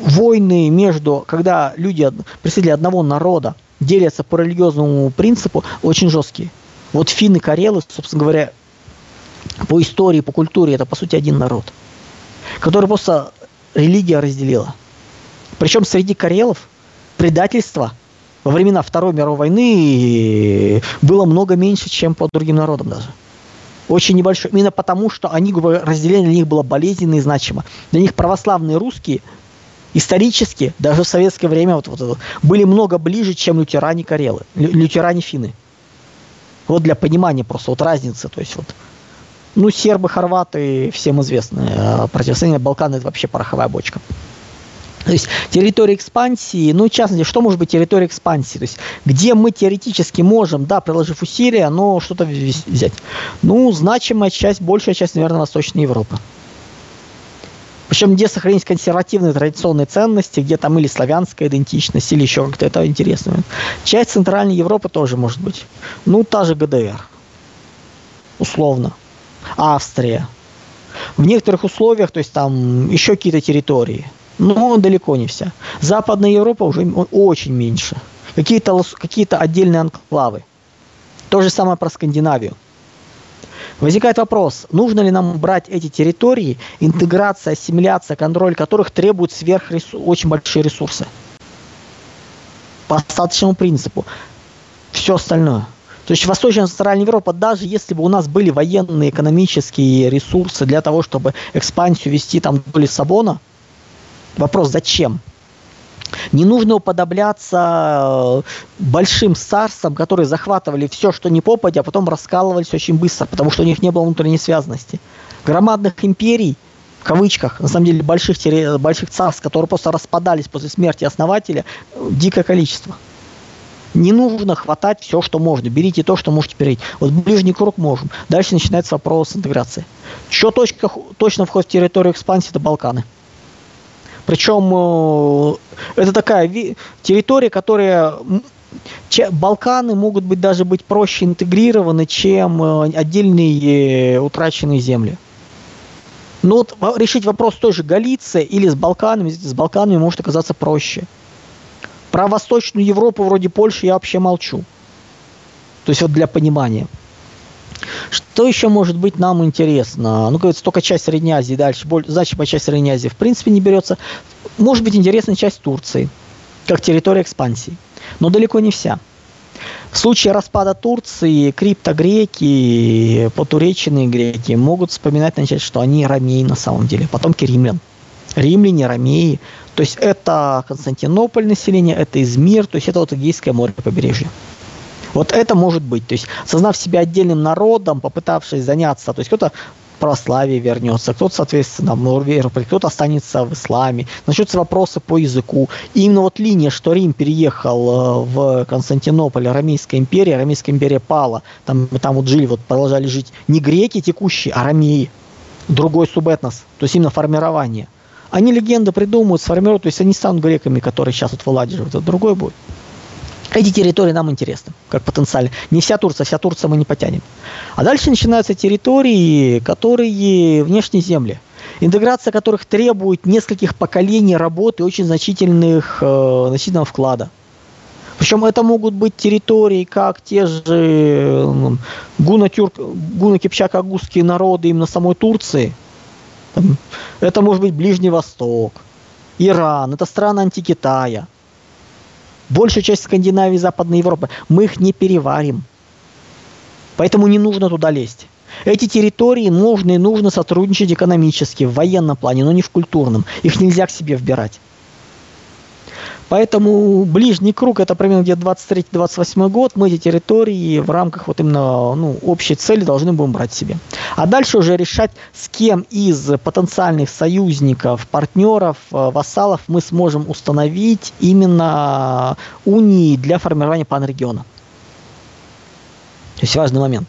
Войны между, когда люди, представители одного народа, делятся по религиозному принципу, очень жесткие. Вот финны, карелы, собственно говоря, по истории, по культуре, это по сути один народ, который просто религия разделила. Причем среди карелов предательства во времена Второй мировой войны было много меньше, чем по другим народам даже. Очень небольшое. Именно потому, что они, разделение для них было болезненно и значимо. Для них православные русские исторически, даже в советское время, вот, вот, были много ближе, чем лютеране карелы, лютеране финны. Вот для понимания просто вот разницы. То есть вот, ну, сербы, хорваты, всем известны. А противостояние Балканы это вообще пороховая бочка. То есть территория экспансии, ну, в частности, что может быть территория экспансии? То есть где мы теоретически можем, да, приложив усилия, но что-то взять. Ну, значимая часть, большая часть, наверное, Восточной Европы. Причем где сохранить консервативные традиционные ценности, где там или славянская идентичность, или еще как-то это интересно. Часть Центральной Европы тоже может быть. Ну, та же ГДР. Условно. Австрия. В некоторых условиях, то есть там еще какие-то территории. Но далеко не вся. Западная Европа уже очень меньше. Какие-то какие отдельные анклавы. То же самое про Скандинавию. Возникает вопрос, нужно ли нам брать эти территории, интеграция, ассимиляция, контроль которых требует сверх очень большие ресурсы. По остаточному принципу. Все остальное. То есть Восточная Центральная Европа, даже если бы у нас были военные, экономические ресурсы для того, чтобы экспансию вести там до Лиссабона, вопрос зачем? Не нужно уподобляться э, большим царствам, которые захватывали все, что не попадя, а потом раскалывались очень быстро, потому что у них не было внутренней связности. Громадных империй, в кавычках, на самом деле больших, больших царств, которые просто распадались после смерти основателя, дикое количество. Не нужно хватать все, что можно. Берите то, что можете перейти. Вот ближний круг можем. Дальше начинается вопрос интеграции. Что точка, точно входит в территорию экспансии, это Балканы. Причем э, это такая территория, которая Балканы могут быть даже быть проще интегрированы, чем э, отдельные утраченные земли. Но вот решить вопрос той же Галиции или с Балканами, с Балканами может оказаться проще. Про Восточную Европу, вроде Польши, я вообще молчу. То есть вот для понимания. Что еще может быть нам интересно? Ну, говорится, только часть Средней Азии, дальше, значимая часть Средней Азии в принципе не берется. Может быть интересна часть Турции, как территория экспансии, но далеко не вся. В случае распада Турции криптогреки, потуреченные греки могут вспоминать начать, что они ромеи на самом деле, потомки римлян. Римляне, ромеи. То есть это Константинополь население, это Измир, то есть это вот Эгейское море побережье. Вот это может быть. То есть, сознав себя отдельным народом, попытавшись заняться, то есть кто-то православие вернется, кто-то, соответственно, в кто-то останется в исламе. Начнутся вопросы по языку. И именно вот линия, что Рим переехал э, в Константинополь, Ромейская империя, Ромейская империя пала, там, там вот жили, вот продолжали жить не греки текущие, а ромеи. Другой субэтнос, то есть именно формирование. Они легенды придумывают, сформируют, то есть они станут греками, которые сейчас вот владеют, это другой будет. Эти территории нам интересны, как потенциально. Не вся Турция, вся Турция мы не потянем. А дальше начинаются территории, которые внешние земли, интеграция которых требует нескольких поколений работы очень значительных, э, значительного вклада. Причем это могут быть территории, как те же э, гуно-тюрк, гуно-кипчак-агузские народы именно самой Турции. Это может быть Ближний Восток, Иран, это страны антикитая – большая часть Скандинавии Западной Европы, мы их не переварим. Поэтому не нужно туда лезть. Эти территории можно и нужно сотрудничать экономически, в военном плане, но не в культурном. Их нельзя к себе вбирать. Поэтому ближний круг это примерно где-то 23-28 год. Мы эти территории в рамках вот именно ну, общей цели должны будем брать себе. А дальше уже решать, с кем из потенциальных союзников, партнеров, э, вассалов мы сможем установить именно унии для формирования панрегиона. То есть важный момент.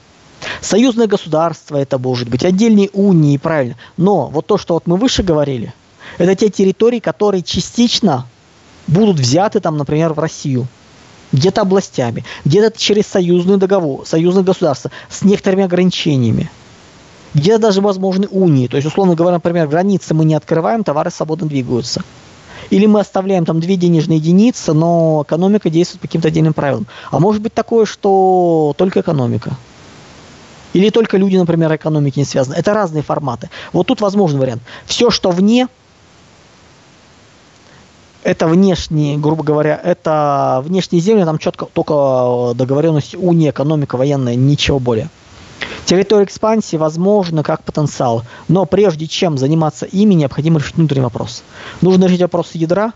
Союзное государство это может быть, отдельные унии, правильно. Но вот то, что вот мы выше говорили, это те территории, которые частично будут взяты там, например, в Россию где-то областями, где-то через союзный договор, союзные государства с некоторыми ограничениями. Где-то даже возможны унии. То есть, условно говоря, например, границы мы не открываем, товары свободно двигаются. Или мы оставляем там две денежные единицы, но экономика действует по каким-то отдельным правилам. А может быть такое, что только экономика. Или только люди, например, экономики не связаны. Это разные форматы. Вот тут возможный вариант. Все, что вне, это внешние, грубо говоря, это внешние земли, там четко только договоренность уния, экономика, военная, ничего более. Территория экспансии возможно как потенциал, но прежде чем заниматься ими, необходимо решить внутренний вопрос. Нужно решить вопрос ядра,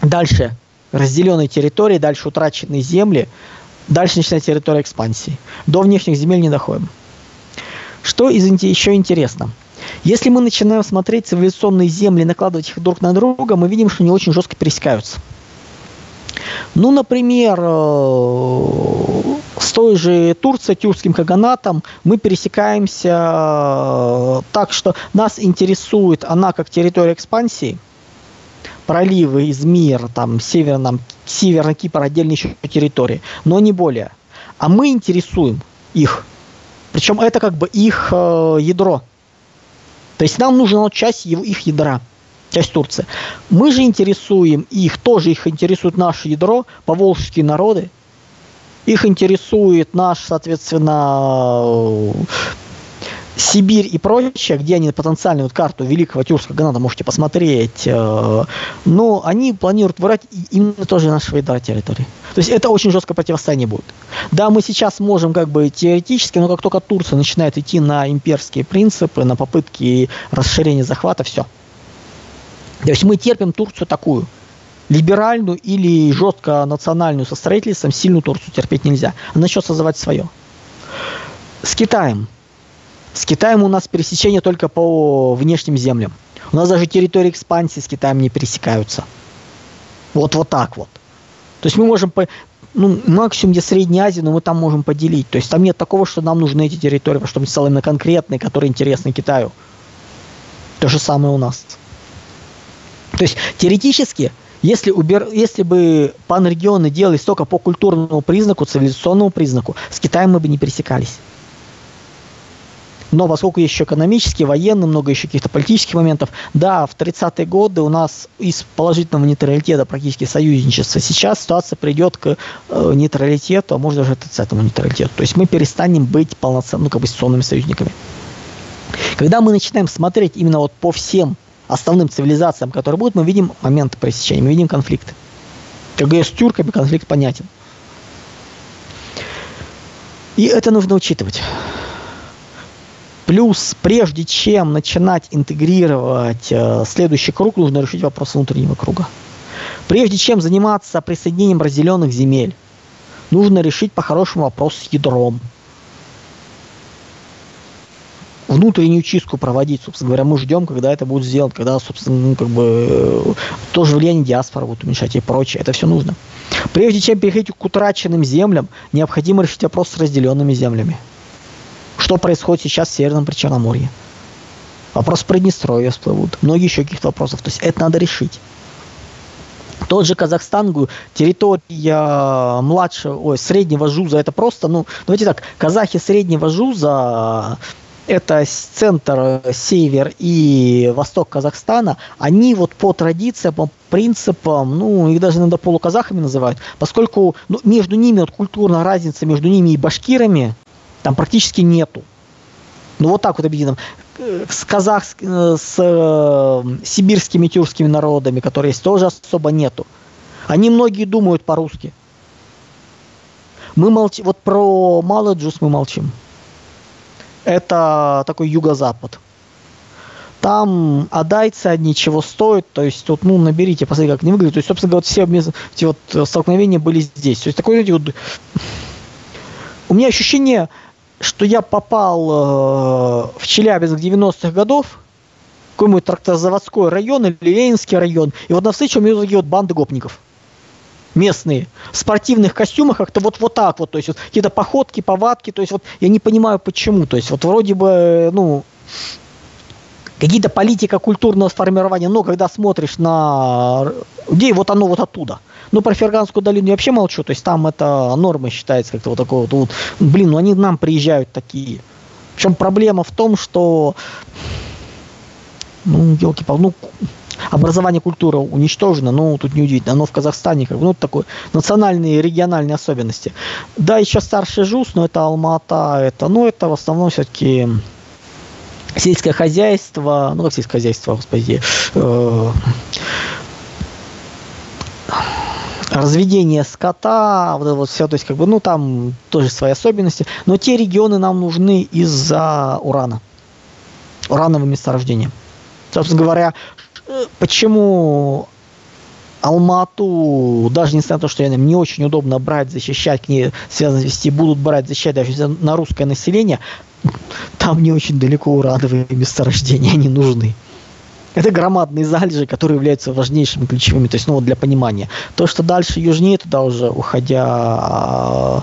дальше разделенные территории, дальше утраченные земли, дальше начинается территория экспансии. До внешних земель не доходим. Что из еще интересно – если мы начинаем смотреть цивилизационные земли, накладывать их друг на друга, мы видим, что они очень жестко пересекаются. Ну, например, э, с той же Турцией, тюркским каганатом мы пересекаемся э, так, что нас интересует она как территория экспансии, проливы, Измир, там, северном, северный Кипр, отдельные еще территории, но не более. А мы интересуем их. Причем это как бы их э, ядро. То есть нам нужна часть их ядра, часть Турции. Мы же интересуем их, тоже их интересует наше ядро, поволжские народы, их интересует наш, соответственно, Сибирь и прочее, где они потенциальную вот карту Великого Тюркского Ганата можете посмотреть, э, но они планируют выбрать именно тоже наши ядра территории. То есть это очень жесткое противостояние будет. Да, мы сейчас можем как бы теоретически, но как только Турция начинает идти на имперские принципы, на попытки расширения захвата, все. То есть мы терпим Турцию такую – либеральную или жестко национальную со строительством сильную Турцию терпеть нельзя. Она начнет создавать свое. С Китаем. С Китаем у нас пересечение только по внешним землям. У нас даже территории экспансии с Китаем не пересекаются. Вот вот так вот. То есть мы можем по, ну, максимум где Средняя Азия, но мы там можем поделить. То есть там нет такого, что нам нужны эти территории, потому что мы стали именно конкретные, которые интересны Китаю. То же самое у нас. То есть теоретически если, убер... Если бы панрегионы делались только по культурному признаку, цивилизационному признаку, с Китаем мы бы не пересекались. Но поскольку есть еще экономические, военные, много еще каких-то политических моментов, да, в 30-е годы у нас из положительного нейтралитета практически союзничества. Сейчас ситуация придет к э, нейтралитету, а может даже отрицательному нейтралитету. То есть мы перестанем быть полноценными, ну, как бы, союзными союзниками. Когда мы начинаем смотреть именно вот по всем основным цивилизациям, которые будут, мы видим моменты пресечения, мы видим конфликт. Как с тюрками конфликт понятен. И это нужно учитывать. Плюс, прежде чем начинать интегрировать э, следующий круг, нужно решить вопрос внутреннего круга. Прежде чем заниматься присоединением разделенных земель, нужно решить по-хорошему вопрос с ядром – внутреннюю чистку проводить, собственно говоря, мы ждем, когда это будет сделано, когда, собственно, ну, как бы, э, тоже влияние диаспоры будет уменьшать и прочее, это все нужно. Прежде чем переходить к утраченным землям, необходимо решить вопрос с разделенными землями. Что происходит сейчас в Северном Причерноморье? Вопрос Приднестровья всплывут, многие еще каких-то вопросов. То есть это надо решить. Тот же Казахстан, территория младшего, ой, среднего жуза, это просто, ну, давайте так, казахи среднего жуза это центр, север и восток Казахстана, они вот по традициям, по принципам, ну, их даже иногда полуказахами называют, поскольку ну, между ними, вот культурная разница между ними и башкирами там практически нету. Ну, вот так вот объединим. Э, с казах, э, с э, сибирскими тюркскими народами, которые есть, тоже особо нету. Они многие думают по-русски. Мы молчим, вот про Маладжус мы молчим это такой юго-запад. Там адайцы одни чего стоят, то есть тут, ну, наберите, посмотрите, как они выглядят. То есть, собственно говоря, вот все эти вот столкновения были здесь. То есть знаете, вот... У меня ощущение, что я попал э, в Челябинск 90-х годов, какой-нибудь тракторозаводской район или Ленинский район, и вот на встречу у меня такие вот банды гопников местные в спортивных костюмах как-то вот, вот так вот, то есть вот, какие-то походки, повадки, то есть вот я не понимаю почему, то есть вот вроде бы, ну, какие-то политика культурного сформирования, но когда смотришь на людей, вот оно вот оттуда. Ну, про Ферганскую долину я вообще молчу, то есть там это норма считается как-то вот такое вот, вот, блин, ну они к нам приезжают такие. Причем проблема в том, что, ну, елки-пал, ну, образование, культура уничтожена, ну, тут неудивительно, но в Казахстане, как бы, ну, такой национальные, региональные особенности. Да, еще старший ЖУС, но это Алмата, это, ну, это в основном все-таки сельское хозяйство, ну, как сельское хозяйство, господи, э, разведение скота, вот это вот все, то есть, как бы, ну, там тоже свои особенности, но те регионы нам нужны из-за урана, урановым месторождением. Собственно говоря, почему Алмату, даже несмотря на то, что им не очень удобно брать, защищать, к ней связанные вести, будут брать, защищать даже на русское население, там не очень далеко урановые месторождения, они нужны. Это громадные залежи, которые являются важнейшими ключевыми, то есть, ну, вот для понимания. То, что дальше южнее, туда уже уходя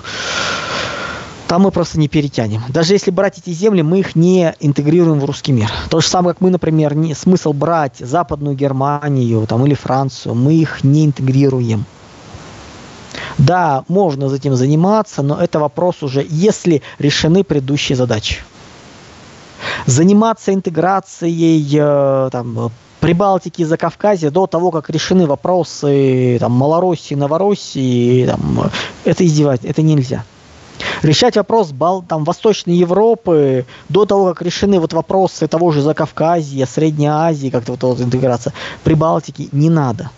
там мы просто не перетянем. Даже если брать эти земли, мы их не интегрируем в русский мир. То же самое, как мы, например, не, смысл брать Западную Германию там, или Францию, мы их не интегрируем. Да, можно этим заниматься, но это вопрос уже, если решены предыдущие задачи. Заниматься интеграцией э, там, Прибалтики, Закавказья до того, как решены вопросы там, Малороссии, Новороссии, там, это издевать, это нельзя. Решать вопрос Бал, там, Восточной Европы до того, как решены вот вопросы того же Закавказья, Средней Азии, как-то вот, вот интеграция, Прибалтики, не надо.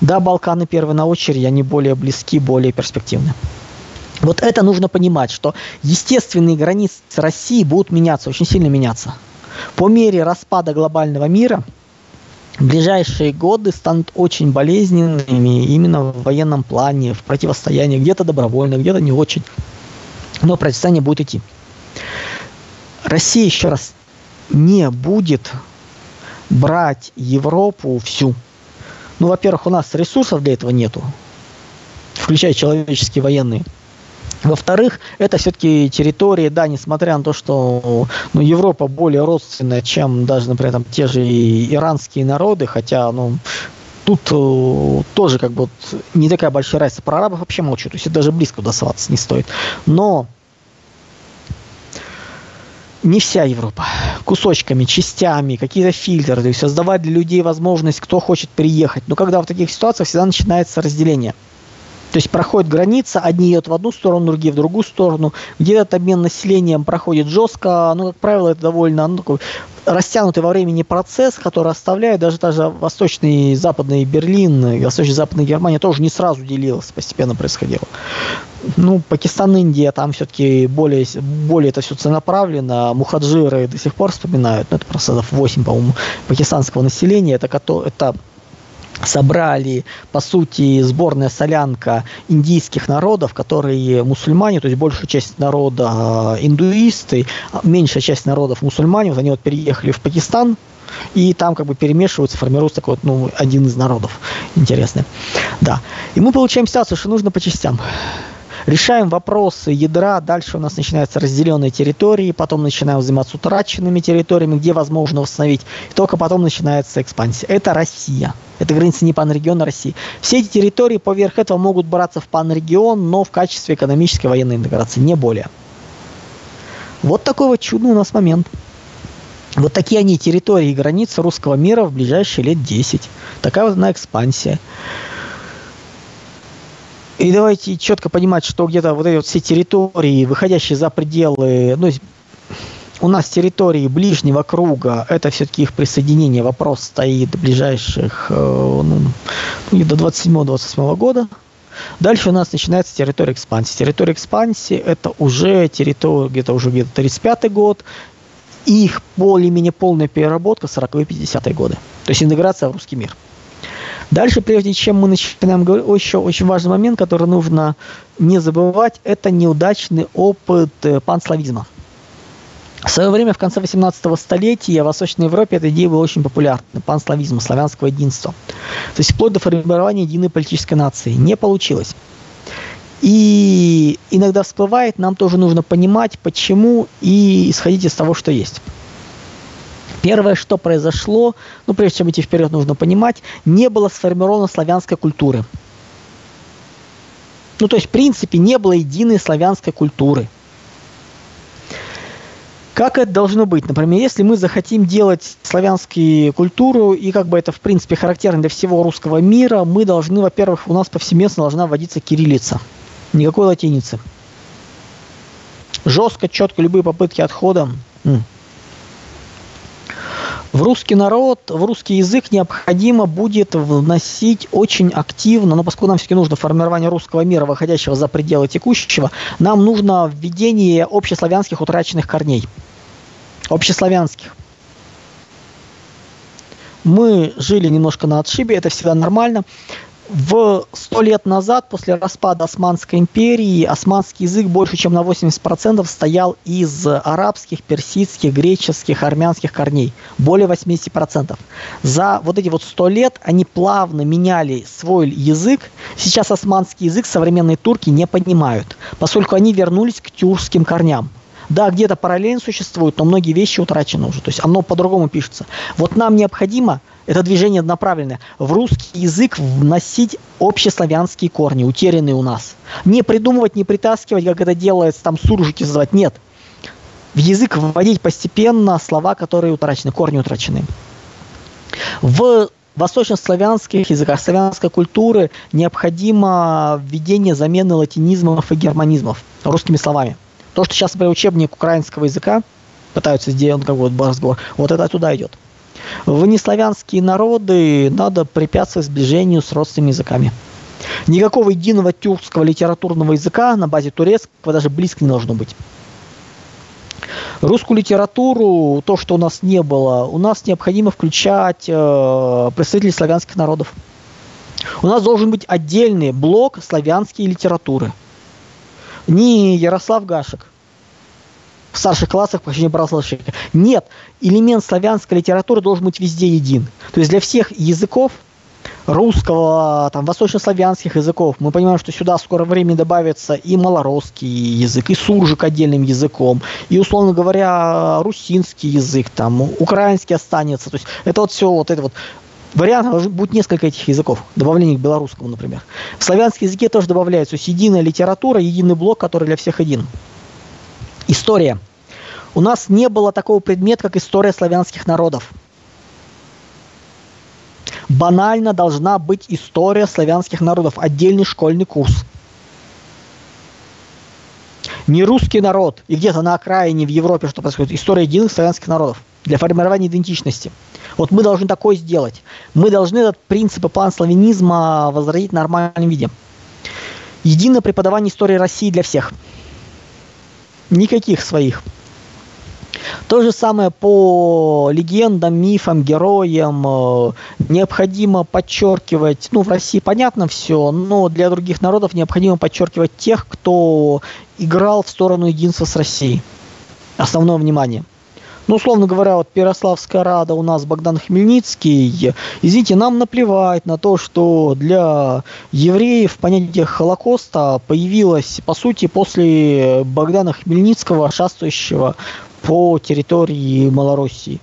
Да, Балканы первые на очереди, они более близки, более перспективны. Вот это нужно понимать, что естественные границы России будут меняться, очень сильно меняться. По мере распада глобального мира ближайшие годы станут очень болезненными именно в военном плане, в противостоянии, где-то добровольно, где-то не очень. Но противостояние будет идти. Россия, еще раз, не будет брать Европу всю. Ну, во-первых, у нас ресурсов для этого нету, включая человеческие военные. Во-вторых, это все-таки территория, да, несмотря на то, что ну, Европа более родственная, чем даже, например, там, те же иранские народы, хотя, ну, тут э, тоже как бы не такая большая разница. Про арабов вообще молчу, то есть это даже близко досоваться не стоит. Но не вся Европа. Кусочками, частями, какие-то фильтры. То есть создавать для людей возможность, кто хочет приехать. Но когда в таких ситуациях всегда начинается разделение. То есть проходит граница, одни едут в одну сторону, другие в другую сторону. Где этот обмен населением проходит жестко, ну, как правило, это довольно ну, такой растянутый во времени процесс, который оставляет даже даже восточный и западный Берлин, восточный и западная Германия тоже не сразу делилась, постепенно происходило. Ну, Пакистан, Индия, там все-таки более, более это все целенаправленно. Мухаджиры до сих пор вспоминают, ну, это процентов 8, по-моему, пакистанского населения. Это, это собрали, по сути, сборная солянка индийских народов, которые мусульмане, то есть большая часть народа а, индуисты, а меньшая часть народов мусульмане, вот они вот переехали в Пакистан, и там как бы перемешиваются, формируется такой вот, ну, один из народов. Интересный. Да. И мы получаем ситуацию, что нужно по частям решаем вопросы ядра, дальше у нас начинаются разделенные территории, потом начинаем заниматься утраченными территориями, где возможно восстановить, и только потом начинается экспансия. Это Россия. Это граница не панрегиона России. Все эти территории поверх этого могут браться в панрегион, но в качестве экономической военной интеграции, не более. Вот такой вот чудный у нас момент. Вот такие они территории и границы русского мира в ближайшие лет 10. Такая вот она экспансия. И давайте четко понимать, что где-то вот эти вот все территории, выходящие за пределы, ну, у нас территории ближнего круга, это все-таки их присоединение, вопрос стоит ближайших, э, ну, до 27-28 года. Дальше у нас начинается территория экспансии. Территория экспансии это уже территория, где-то уже где-то 35 год, их более-менее полная переработка 40-50 годы. То есть интеграция в русский мир. Дальше, прежде чем мы начинаем говорить, еще очень важный момент, который нужно не забывать, это неудачный опыт э, панславизма. В свое время, в конце 18 столетия, в Восточной Европе эта идея была очень популярна. Панславизм, славянского единства. То есть вплоть до формирования единой политической нации. Не получилось. И иногда всплывает, нам тоже нужно понимать, почему, и исходить из того, что есть. Первое, что произошло, ну, прежде чем идти вперед, нужно понимать, не было сформировано славянской культуры. Ну, то есть, в принципе, не было единой славянской культуры. Как это должно быть? Например, если мы захотим делать славянскую культуру, и как бы это, в принципе, характерно для всего русского мира, мы должны, во-первых, у нас повсеместно должна вводиться кириллица. Никакой латиницы. Жестко, четко, любые попытки отхода в русский народ, в русский язык необходимо будет вносить очень активно, но поскольку нам все-таки нужно формирование русского мира, выходящего за пределы текущего, нам нужно введение общеславянских утраченных корней. Общеславянских. Мы жили немножко на отшибе, это всегда нормально. В сто лет назад, после распада Османской империи, османский язык больше чем на 80% стоял из арабских, персидских, греческих, армянских корней. Более 80%. За вот эти вот сто лет они плавно меняли свой язык. Сейчас османский язык современные турки не понимают, поскольку они вернулись к тюркским корням. Да, где-то параллельно существует, но многие вещи утрачены уже. То есть оно по-другому пишется. Вот нам необходимо это движение одноправленное, в русский язык вносить общеславянские корни, утерянные у нас. Не придумывать, не притаскивать, как это делается, там суржики создавать. Нет. В язык вводить постепенно слова, которые утрачены, корни утрачены. В восточнославянских языках, славянской культуры необходимо введение замены латинизмов и германизмов русскими словами. То, что сейчас, например, учебник украинского языка пытаются сделать, как вот разговор, вот это туда идет. В неславянские народы надо препятствовать сближению с родственными языками. Никакого единого тюркского литературного языка на базе турецкого даже близко не должно быть. Русскую литературу, то, что у нас не было, у нас необходимо включать э, представителей славянских народов. У нас должен быть отдельный блок славянские литературы. Не Ярослав Гашек, в старших классах прохождения Браславщика. Нет, элемент славянской литературы должен быть везде един. То есть для всех языков русского, там, восточнославянских языков. Мы понимаем, что сюда в скором времени добавится и малоросский язык, и суржик отдельным языком, и, условно говоря, русинский язык, там, украинский останется. То есть это вот все вот это вот вариантов будет несколько этих языков, добавление к белорусскому, например. В славянском языке тоже добавляется единая литература, единый блок, который для всех один. История. У нас не было такого предмета, как история славянских народов. Банально должна быть история славянских народов, отдельный школьный курс. Не русский народ и где-то на окраине в Европе что происходит, история единых славянских народов для формирования идентичности. Вот мы должны такое сделать. Мы должны этот принцип и план славянизма возродить в нормальном виде. Единое преподавание истории России для всех – никаких своих. То же самое по легендам, мифам, героям. Э, необходимо подчеркивать, ну, в России понятно все, но для других народов необходимо подчеркивать тех, кто играл в сторону единства с Россией. Основное внимание – ну, условно говоря, вот Перославская Рада у нас Богдан Хмельницкий. Извините, нам наплевать на то, что для евреев понятие Холокоста появилось, по сути, после Богдана Хмельницкого, шастающего по территории Малороссии.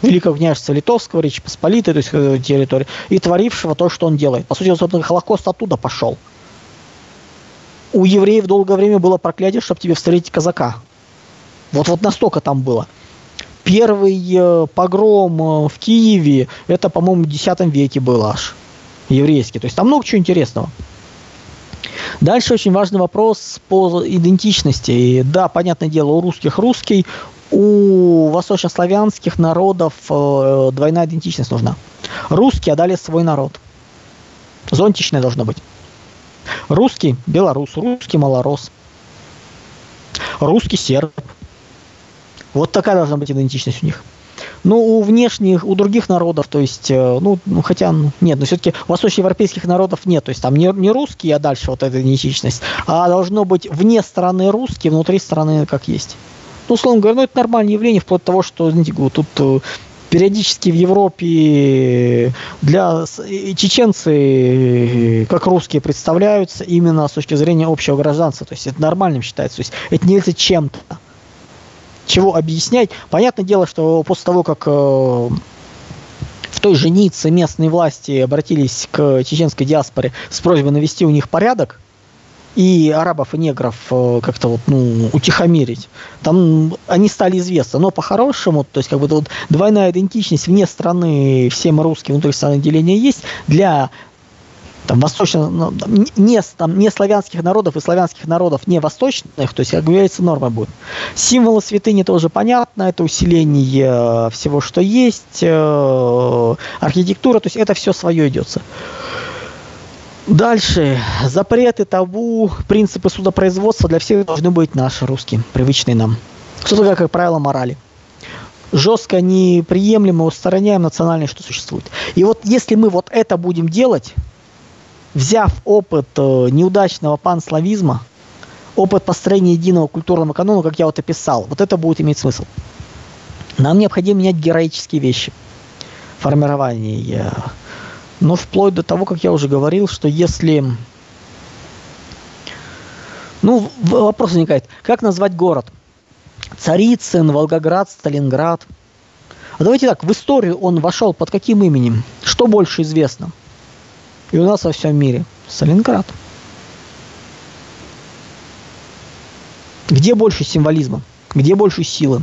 Великого княжества Литовского, Речи Посполитой, то есть э, территории, и творившего то, что он делает. По сути, собственно, Холокост оттуда пошел. У евреев долгое время было проклятие, чтобы тебе встретить казака. Вот, вот настолько там было. Первый э, погром э, в Киеве, это, по-моему, в X веке был аж. Еврейский. То есть там много чего интересного. Дальше очень важный вопрос по идентичности. И, да, понятное дело, у русских русский, у восточнославянских народов э, двойная идентичность нужна. Русские отдали свой народ. Зонтичное должно быть. Русский белорус, русский малорос, русский серб, вот такая должна быть идентичность у них. Ну, у внешних, у других народов, то есть, э, ну, ну хотя, ну, нет, но все-таки у восточноевропейских народов нет, то есть там не, не русские, а дальше вот эта идентичность, а должно быть вне страны русские, внутри страны как есть. Ну, условно говоря, ну, это нормальное явление, вплоть до того, что, знаете, тут э, периодически в Европе для чеченцы как русские представляются именно с точки зрения общего гражданства. То есть это нормальным считается. То есть это не является чем-то чего объяснять. Понятное дело, что после того, как э, в той же Ницце местные власти обратились к чеченской диаспоре с просьбой навести у них порядок, и арабов и негров э, как-то вот, ну, утихомирить. Там они стали известны. Но по-хорошему, то есть как бы вот двойная идентичность вне страны, всем русским внутри страны деления есть, для там, восточно, ну, не, там, не славянских народов и славянских народов не восточных, то есть, как говорится, норма будет. Символы святыни тоже понятно, это усиление э, всего, что есть, э, архитектура, то есть это все свое идется. Дальше. Запреты, табу, принципы судопроизводства для всех должны быть наши, русские, привычные нам. Что такое, как правило, морали. жестко неприемлемо устраняем национальное, что существует. И вот если мы вот это будем делать, взяв опыт э, неудачного панславизма, опыт построения единого культурного канона, как я вот описал, вот это будет иметь смысл. Нам необходимо менять героические вещи. Формирование. Но вплоть до того, как я уже говорил, что если... Ну, вопрос возникает, как назвать город? Царицын, Волгоград, Сталинград. А давайте так, в историю он вошел под каким именем? Что больше известно? И у нас во всем мире. Сталинград. Где больше символизма? Где больше силы?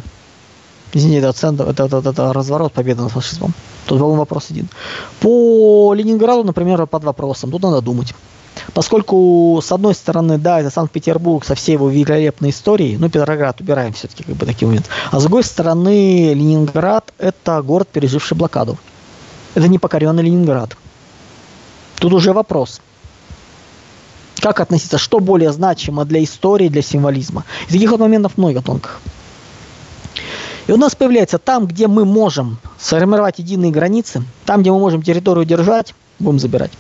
Извините, это, центр, это, это, это, разворот победы над фашизмом. Тут, по-моему, вопрос один. По Ленинграду, например, под вопросом. Тут надо думать. Поскольку, с одной стороны, да, это Санкт-Петербург со всей его великолепной историей, ну, Петроград убираем все-таки как бы такие моменты. А с другой стороны, Ленинград – это город, переживший блокаду. Это не покоренный Ленинград. Тут уже вопрос. Как относиться, что более значимо для истории, для символизма. И таких вот моментов много тонких. И у нас появляется там, где мы можем сформировать единые границы, там, где мы можем территорию держать, будем забирать.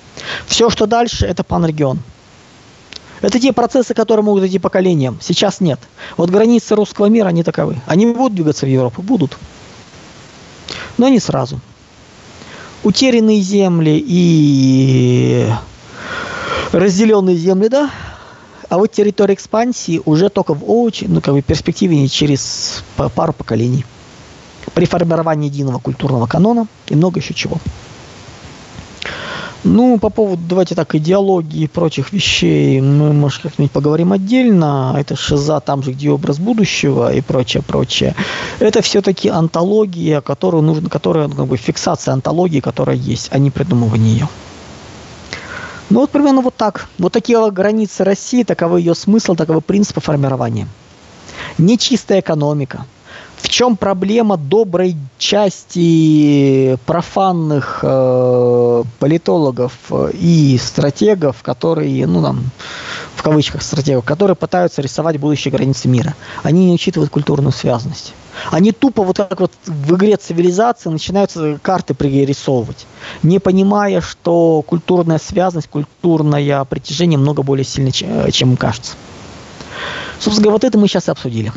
Все, что дальше, это панрегион. Это те процессы, которые могут идти поколениям. Сейчас нет. Вот границы русского мира, они таковы. Они будут двигаться в Европу? Будут. Но не сразу. Утерянные земли и разделенные земли, да, а вот территория экспансии уже только в очень, ну, как бы перспективе через пару поколений. При формировании единого культурного канона и много еще чего. Ну, по поводу, давайте так, идеологии и прочих вещей мы, может, как-нибудь поговорим отдельно. Это шиза там же, где образ будущего и прочее, прочее. Это все-таки антология, которую нужно, которая, ну, как бы, фиксация антологии, которая есть, а не придумывание ее. Ну вот примерно вот так. Вот такие границы России, таковы ее смысл, таковы принципы формирования. Нечистая экономика. В чем проблема доброй части профанных э, политологов и стратегов, которые, ну там, в кавычках стратегов, которые пытаются рисовать будущие границы мира? Они не учитывают культурную связанность. Они тупо вот так вот в игре цивилизации начинают карты пририсовывать, не понимая, что культурная связанность, культурное притяжение много более сильно, чем им кажется. Собственно говоря, вот это мы сейчас и обсудили.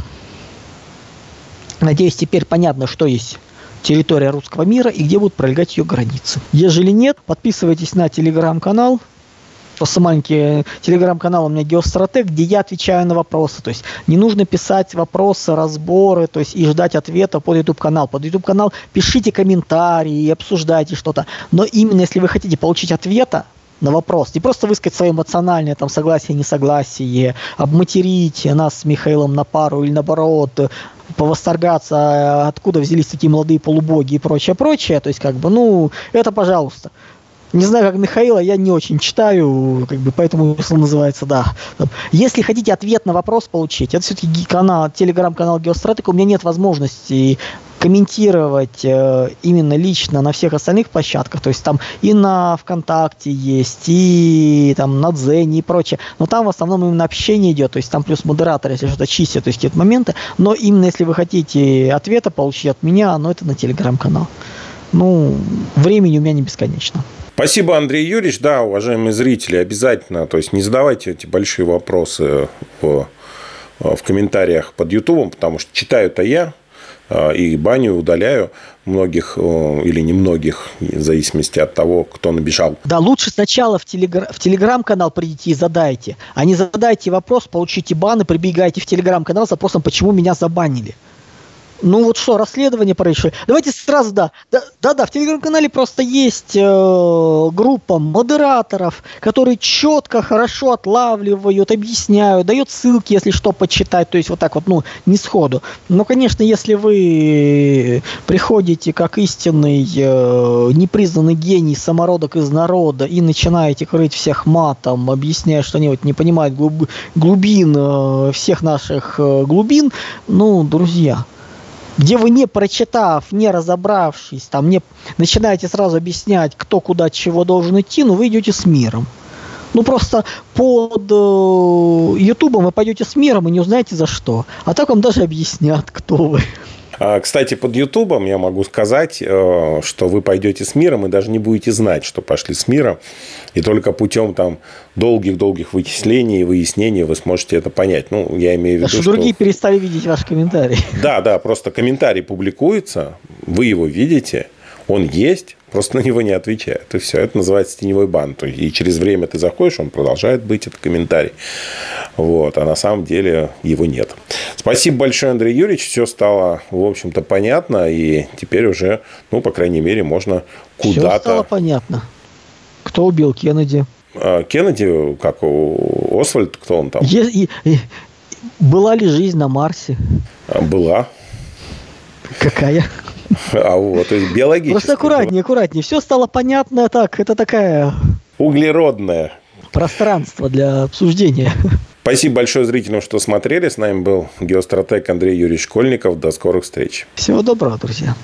Надеюсь, теперь понятно, что есть территория русского мира и где будут пролегать ее границы. Ежели нет, подписывайтесь на телеграм-канал, просто маленький телеграм-канал у меня Геостратег, где я отвечаю на вопросы. То есть не нужно писать вопросы, разборы, то есть и ждать ответа под YouTube канал. Под YouTube канал пишите комментарии, обсуждайте что-то. Но именно если вы хотите получить ответа, на вопрос. Не просто высказать свое эмоциональное там согласие, несогласие, обматерить нас с Михаилом на пару или наоборот, повосторгаться, откуда взялись такие молодые полубоги и прочее, прочее. То есть, как бы, ну, это пожалуйста. Не знаю, как Михаила, я не очень читаю, как бы, поэтому смысл называется, да. Если хотите ответ на вопрос получить, это все-таки канал, телеграм-канал Геостратик, у меня нет возможности комментировать э, именно лично на всех остальных площадках, то есть там и на ВКонтакте есть, и там на Дзене и прочее, но там в основном именно общение идет, то есть там плюс модератор, если что-то чистит, то есть какие-то моменты, но именно если вы хотите ответа получить от меня, но это на телеграм-канал. Ну, времени у меня не бесконечно. Спасибо, Андрей Юрьевич. Да, уважаемые зрители, обязательно, то есть не задавайте эти большие вопросы в, в комментариях под Ютубом, потому что читаю-то я, а, и баню удаляю многих или немногих, в зависимости от того, кто набежал. Да, лучше сначала в, телегра... в телеграм-канал придите и задайте, а не задайте вопрос, получите бан и прибегайте в телеграм-канал с вопросом, почему меня забанили. Ну вот что, расследование происшествия. Давайте сразу, да. Да-да, в телеграм-канале просто есть э, группа модераторов, которые четко, хорошо отлавливают, объясняют, дают ссылки, если что, почитать. То есть вот так вот, ну, не сходу. Но, конечно, если вы приходите как истинный э, непризнанный гений, самородок из народа и начинаете крыть всех матом, объясняя, что они вот не понимают глуб, глубин э, всех наших э, глубин, ну, друзья, где вы не прочитав, не разобравшись, там не начинаете сразу объяснять, кто куда чего должен идти, ну вы идете с миром. Ну просто под э, Ютубом вы пойдете с миром и не узнаете за что. А так вам даже объяснят, кто вы. А, кстати, под Ютубом я могу сказать, э, что вы пойдете с миром и даже не будете знать, что пошли с мира. И только путем там долгих-долгих вычислений и выяснений вы сможете это понять. Ну, я имею в виду, что... что... другие перестали видеть ваш комментарий. Да, да, просто комментарий публикуется, вы его видите, он есть, просто на него не отвечают. И все. Это называется теневой бан. И через время ты заходишь, он продолжает быть, этот комментарий. Вот. А на самом деле его нет. Спасибо большое, Андрей Юрьевич. Все стало, в общем-то, понятно. И теперь уже, ну, по крайней мере, можно куда-то... Все стало понятно. Кто убил Кеннеди? А, Кеннеди, как у Освальд, кто он там? Е- и, была ли жизнь на Марсе? Была. Какая? А вот, то есть биологически. Просто аккуратнее, аккуратнее. Все стало понятно так. Это такая... Углеродная. Пространство для обсуждения. Спасибо большое зрителям, что смотрели. С нами был геостратег Андрей Юрьевич Школьников. До скорых встреч. Всего доброго, друзья.